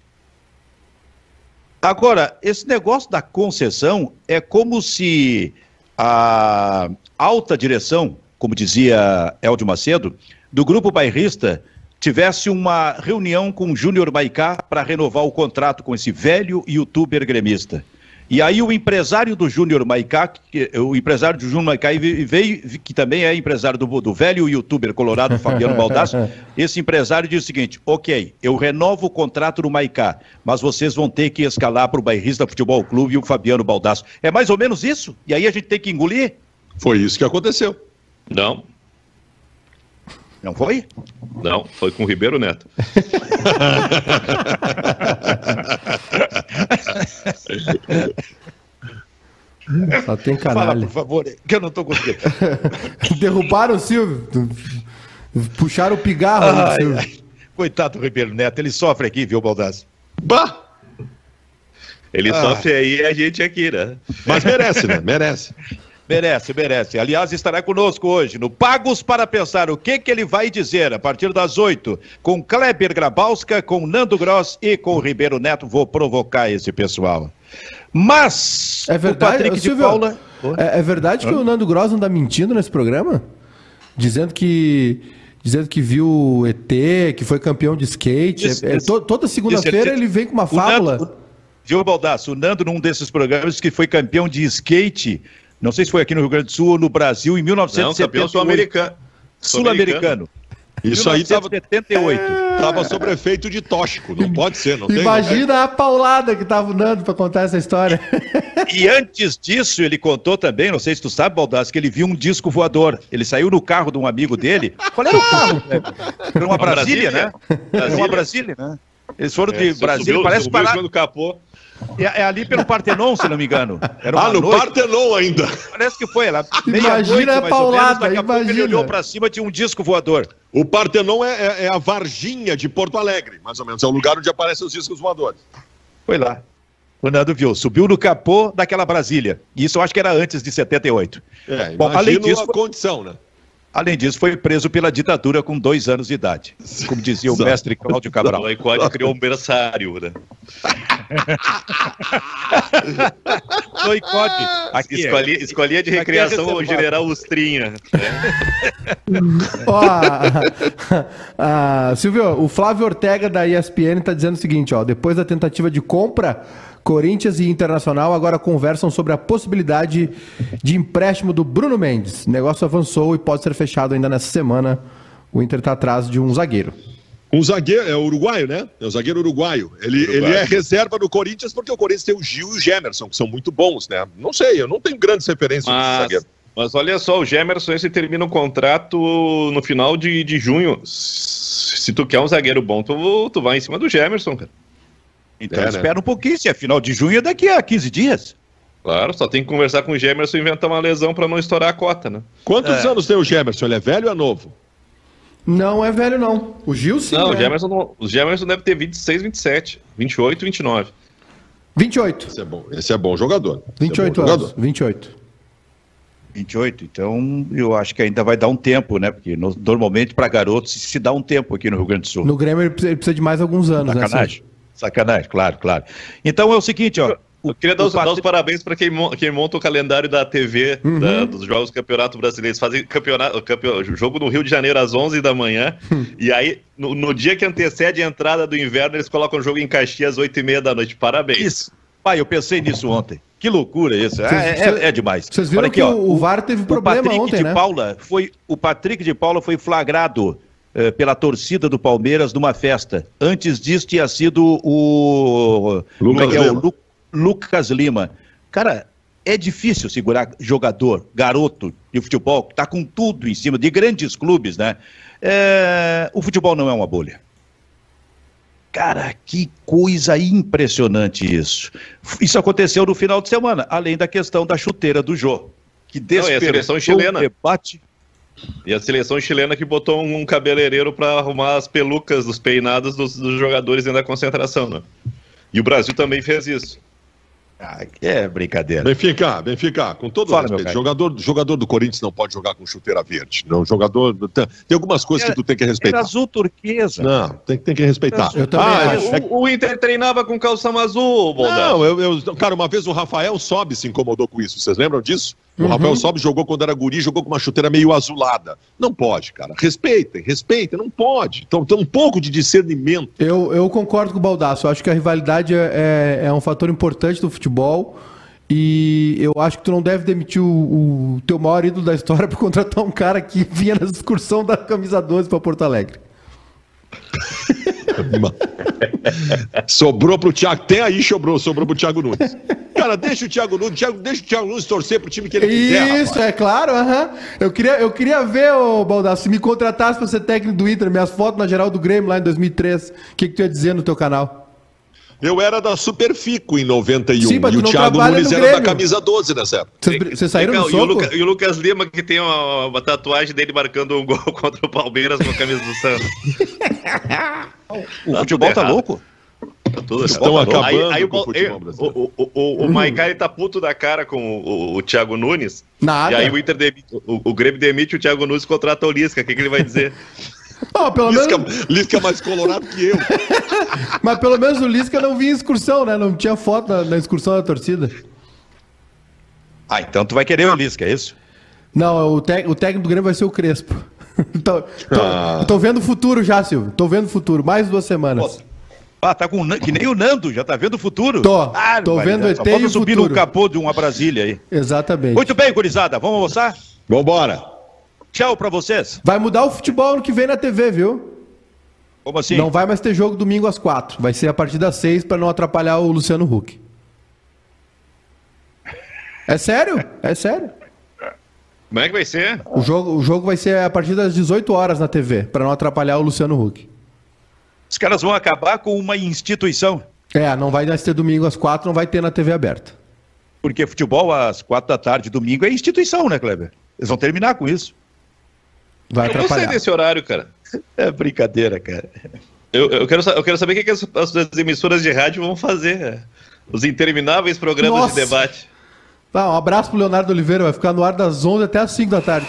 Agora, esse negócio da concessão é como se a alta direção, como dizia Eldio Macedo, do grupo bairrista tivesse uma reunião com o Júnior Maicá para renovar o contrato com esse velho youtuber gremista. E aí o empresário do Júnior Maicá, o empresário do Júnior Maicá veio, que também é empresário do, do velho youtuber colorado Fabiano Baldasso, esse empresário diz o seguinte, ok, eu renovo o contrato do Maicá, mas vocês vão ter que escalar para o Bairrista Futebol Clube e o Fabiano Baldasso. É mais ou menos isso? E aí a gente tem que engolir? Foi isso que aconteceu. Não, não foi? Não, foi com o Ribeiro Neto. Só tem canalha. Fala, por favor, que eu não estou conseguindo. Derrubaram o Silvio. Puxaram o pigarro ai, Silvio. Ai. Coitado do Ribeiro Neto, ele sofre aqui, viu, Baldassi? Bah! Ele ah. sofre aí e a gente aqui, né? Mas merece, né? Merece. Merece, merece. Aliás, estará conosco hoje no Pagos para Pensar. O que, que ele vai dizer a partir das oito? Com Kleber Grabowska, com Nando Gross e com Ribeiro Neto. Vou provocar esse pessoal. Mas é verdade, o Patrick Silvio, de Paula. É, é verdade que o Nando Gross anda mentindo nesse programa? Dizendo que dizendo que viu ET, que foi campeão de skate. Isso, é, isso, toda segunda-feira ele vem com uma fábula. Nando, viu, Baldasso? O Nando, num desses programas, que foi campeão de skate não sei se foi aqui no Rio Grande do Sul ou no Brasil, em 1978. sul-americano. Sul-americano. Isso aí estava 78. Estava sob efeito de tóxico, não pode ser, não Imagina tem, a paulada que estava dando para contar essa história. E antes disso, ele contou também, não sei se tu sabe, Baldassi, que ele viu um disco voador. Ele saiu no carro de um amigo dele. Qual era o carro? Era uma Brasília, né? Era uma Brasília, né? Eles foram é, de Brasília, subiu, parece parar. do capô. É, é, ali pelo Partenon, se não me engano. ah, no noite. Partenon ainda. Parece que foi. Ela, imagina a paulada, menos, imagina. ele olhou pra cima, tinha um disco voador. O Partenon é, é, é, a Varginha de Porto Alegre, mais ou menos. É o lugar onde aparecem os discos voadores. Foi lá. O Nando viu, subiu no capô daquela Brasília. Isso eu acho que era antes de 78. É, Bom, além disso, a condição, né? Além disso, foi preso pela ditadura com dois anos de idade. Como dizia o mestre Cláudio Cabral. O ICOD criou um berçário, né? no ICOD. Aqui, escolinha, é, escolinha de recreação o General Ustrinha. ó, Silvio, o Flávio Ortega da ESPN está dizendo o seguinte, ó, depois da tentativa de compra Corinthians e Internacional agora conversam sobre a possibilidade de empréstimo do Bruno Mendes. O negócio avançou e pode ser fechado ainda nessa semana. O Inter está atrás de um zagueiro. Um zagueiro, é uruguaio, né? É o zagueiro uruguaio. Ele, Uruguaio. ele é reserva do Corinthians porque o Corinthians tem o Gil e o Gemerson, que são muito bons, né? Não sei, eu não tenho grandes referências desse Mas, zagueiro. mas olha só, o Gemerson esse termina o contrato no final de, de junho. Se tu quer um zagueiro bom, tu, tu vai em cima do Gemerson, cara. Então É, né? espera um pouquinho, se é final de junho é daqui a 15 dias. Claro, só tem que conversar com o Gemerson e inventar uma lesão pra não estourar a cota, né? Quantos É. anos tem o Gemerson? Ele é velho ou é novo? Não é velho, não. O Gil sim. não, né? o Gemerson, não- o Gemerson deve ter 26, 27, 28, 29. 28. Esse é bom, esse é bom jogador. Esse 28 é bom anos. jogador. 28. 28, então eu acho que ainda vai dar um tempo, né? Porque no- normalmente para garotos se, dá um tempo aqui no Rio Grande do Sul. No Grêmio ele precisa, ele precisa de mais alguns anos, né? Sacanagem. Sacanagem, claro, claro. Então é o seguinte, ó. Eu queria dar os, dar os parabéns para quem, quem monta o calendário da TV Uhum. da- dos Jogos do Campeonato Brasileiro. Eles fazem campeonato, campeon- jogo no Rio de Janeiro às 11 da manhã. Hum. e aí, no, no dia que antecede a entrada do inverno, eles colocam o jogo em Caxias às 8 e meia da noite. Parabéns. Isso. Pai, eu pensei nisso ontem. Que loucura isso. É, é- é demais. Vocês viram Olha aqui, que ó, o, o VAR teve problema o Patrick ontem, de né? Paula foi o Patrick de Paula foi flagrado eh, pela torcida do Palmeiras numa festa. Antes disso tinha sido o como é que é? Lima. o Lu- Lucas Lima. Cara, é difícil segurar jogador, garoto de futebol que está com tudo em cima de grandes clubes, né? É, o futebol não é uma bolha. Cara, que coisa impressionante isso. Isso aconteceu no final de semana, além da questão da chuteira do Jô, que Não, e a despertou seleção chilena? debate. E a seleção chilena que botou um cabeleireiro para arrumar as pelucas dos peinados dos, dos jogadores dentro da concentração, né? E o Brasil também fez isso. Ah, é brincadeira. Benfica, Benfica, com todo Fala, respeito, jogador, jogador do Corinthians não pode jogar com chuteira verde. Não, jogador. Tem, algumas coisas que tu tem que Era respeitar. azul turquesa. Não, tem, tem que respeitar. Eu Ah, é- O, o Inter treinava com calção azul, Boldado. Não, eu, eu- cara, uma vez o Rafael Sobe se incomodou com isso. Vocês lembram disso? O Uhum. Rafael Sobe jogou quando era guri, jogou com uma chuteira meio azulada. Não pode, cara. Respeitem, respeitem, não pode. Então tem um pouco de discernimento. Eu, eu concordo com o Baldaço. Eu acho que a rivalidade é, é, é um fator importante do futebol. E eu acho que tu não deve demitir o, o teu maior ídolo da história para contratar um cara que vinha na excursão da camisa 12 para Porto Alegre. sobrou pro Thiago. Tem aí, sobrou, sobrou pro Thiago Nunes. Cara, deixa o Thiago Nunes, Thiago, deixa o Thiago Nunes torcer pro time que ele quiser. Isso, é claro. aham. Eu, queria, eu queria ver, o Baldaço, se me contratasse para ser técnico do Inter, minhas fotos na geral do Grêmio lá em 2003, o que, que tu ia dizer no teu canal? Eu era da Superfico em 91 Sim, e o Thiago Nunes era da camisa 12 nessa época. Vocês, saíram Legal, no e, o soco? Luca- e o Lucas Lima, que tem uma, uma tatuagem dele marcando um gol contra o Palmeiras com a camisa do Santos. O Tá futebol tá errado. louco? Tá tudo Estão errado. acabando aí, aí, com o o, futebol o, brasileiro. o, o, o, o Maicá, ele tá puto da cara com o, o, o Thiago Nunes. Nada. E aí o Inter demite, o, o Grêmio demite o Thiago Nunes e contrata o Lisca. O que, que ele vai dizer? Ó, pelo menos, Lisca, Lisca é mais colorado que eu. mas pelo menos o Lisca não vinha em excursão, né? Não tinha foto na, na excursão da torcida. Ah, então tu vai querer o Lisca, é isso? Não, o, tec- o técnico do Grêmio vai ser o Crespo. tô, tô, Ah. tô vendo o futuro já, Silvio. Tô vendo o futuro. Mais duas semanas. Ah, tá com o que nem o Nando, já tá vendo o futuro? Tô. Ah, Tô vendo né? ET e o subir futuro. no capô de uma Brasília aí. Exatamente. Muito bem, gurizada, vamos almoçar? Vambora. Tchau pra vocês. Vai mudar o futebol ano que vem na TV, viu? Como assim? Não vai mais ter jogo domingo às quatro. Vai ser a partir das seis pra não atrapalhar o Luciano Huck. É sério? É sério. Como é que vai ser? O jogo, o jogo vai ser a partir das 18 horas na TV, pra não atrapalhar o Luciano Huck. Os caras vão acabar com uma instituição. É, não vai mais ter domingo às quatro, não vai ter na TV aberta. Porque futebol às quatro da tarde, domingo, é instituição, né, Kleber? Eles vão terminar com isso. Vai Eu gostei atrapalhar. desse horário, cara. É brincadeira, cara. Eu, eu, quero, eu quero saber o que, que as, as, as emissoras de rádio vão fazer. é. Os intermináveis programas Nossa. de debate. Tá, um abraço pro Leonardo Oliveira, vai ficar no ar das 11 até as 5 da tarde.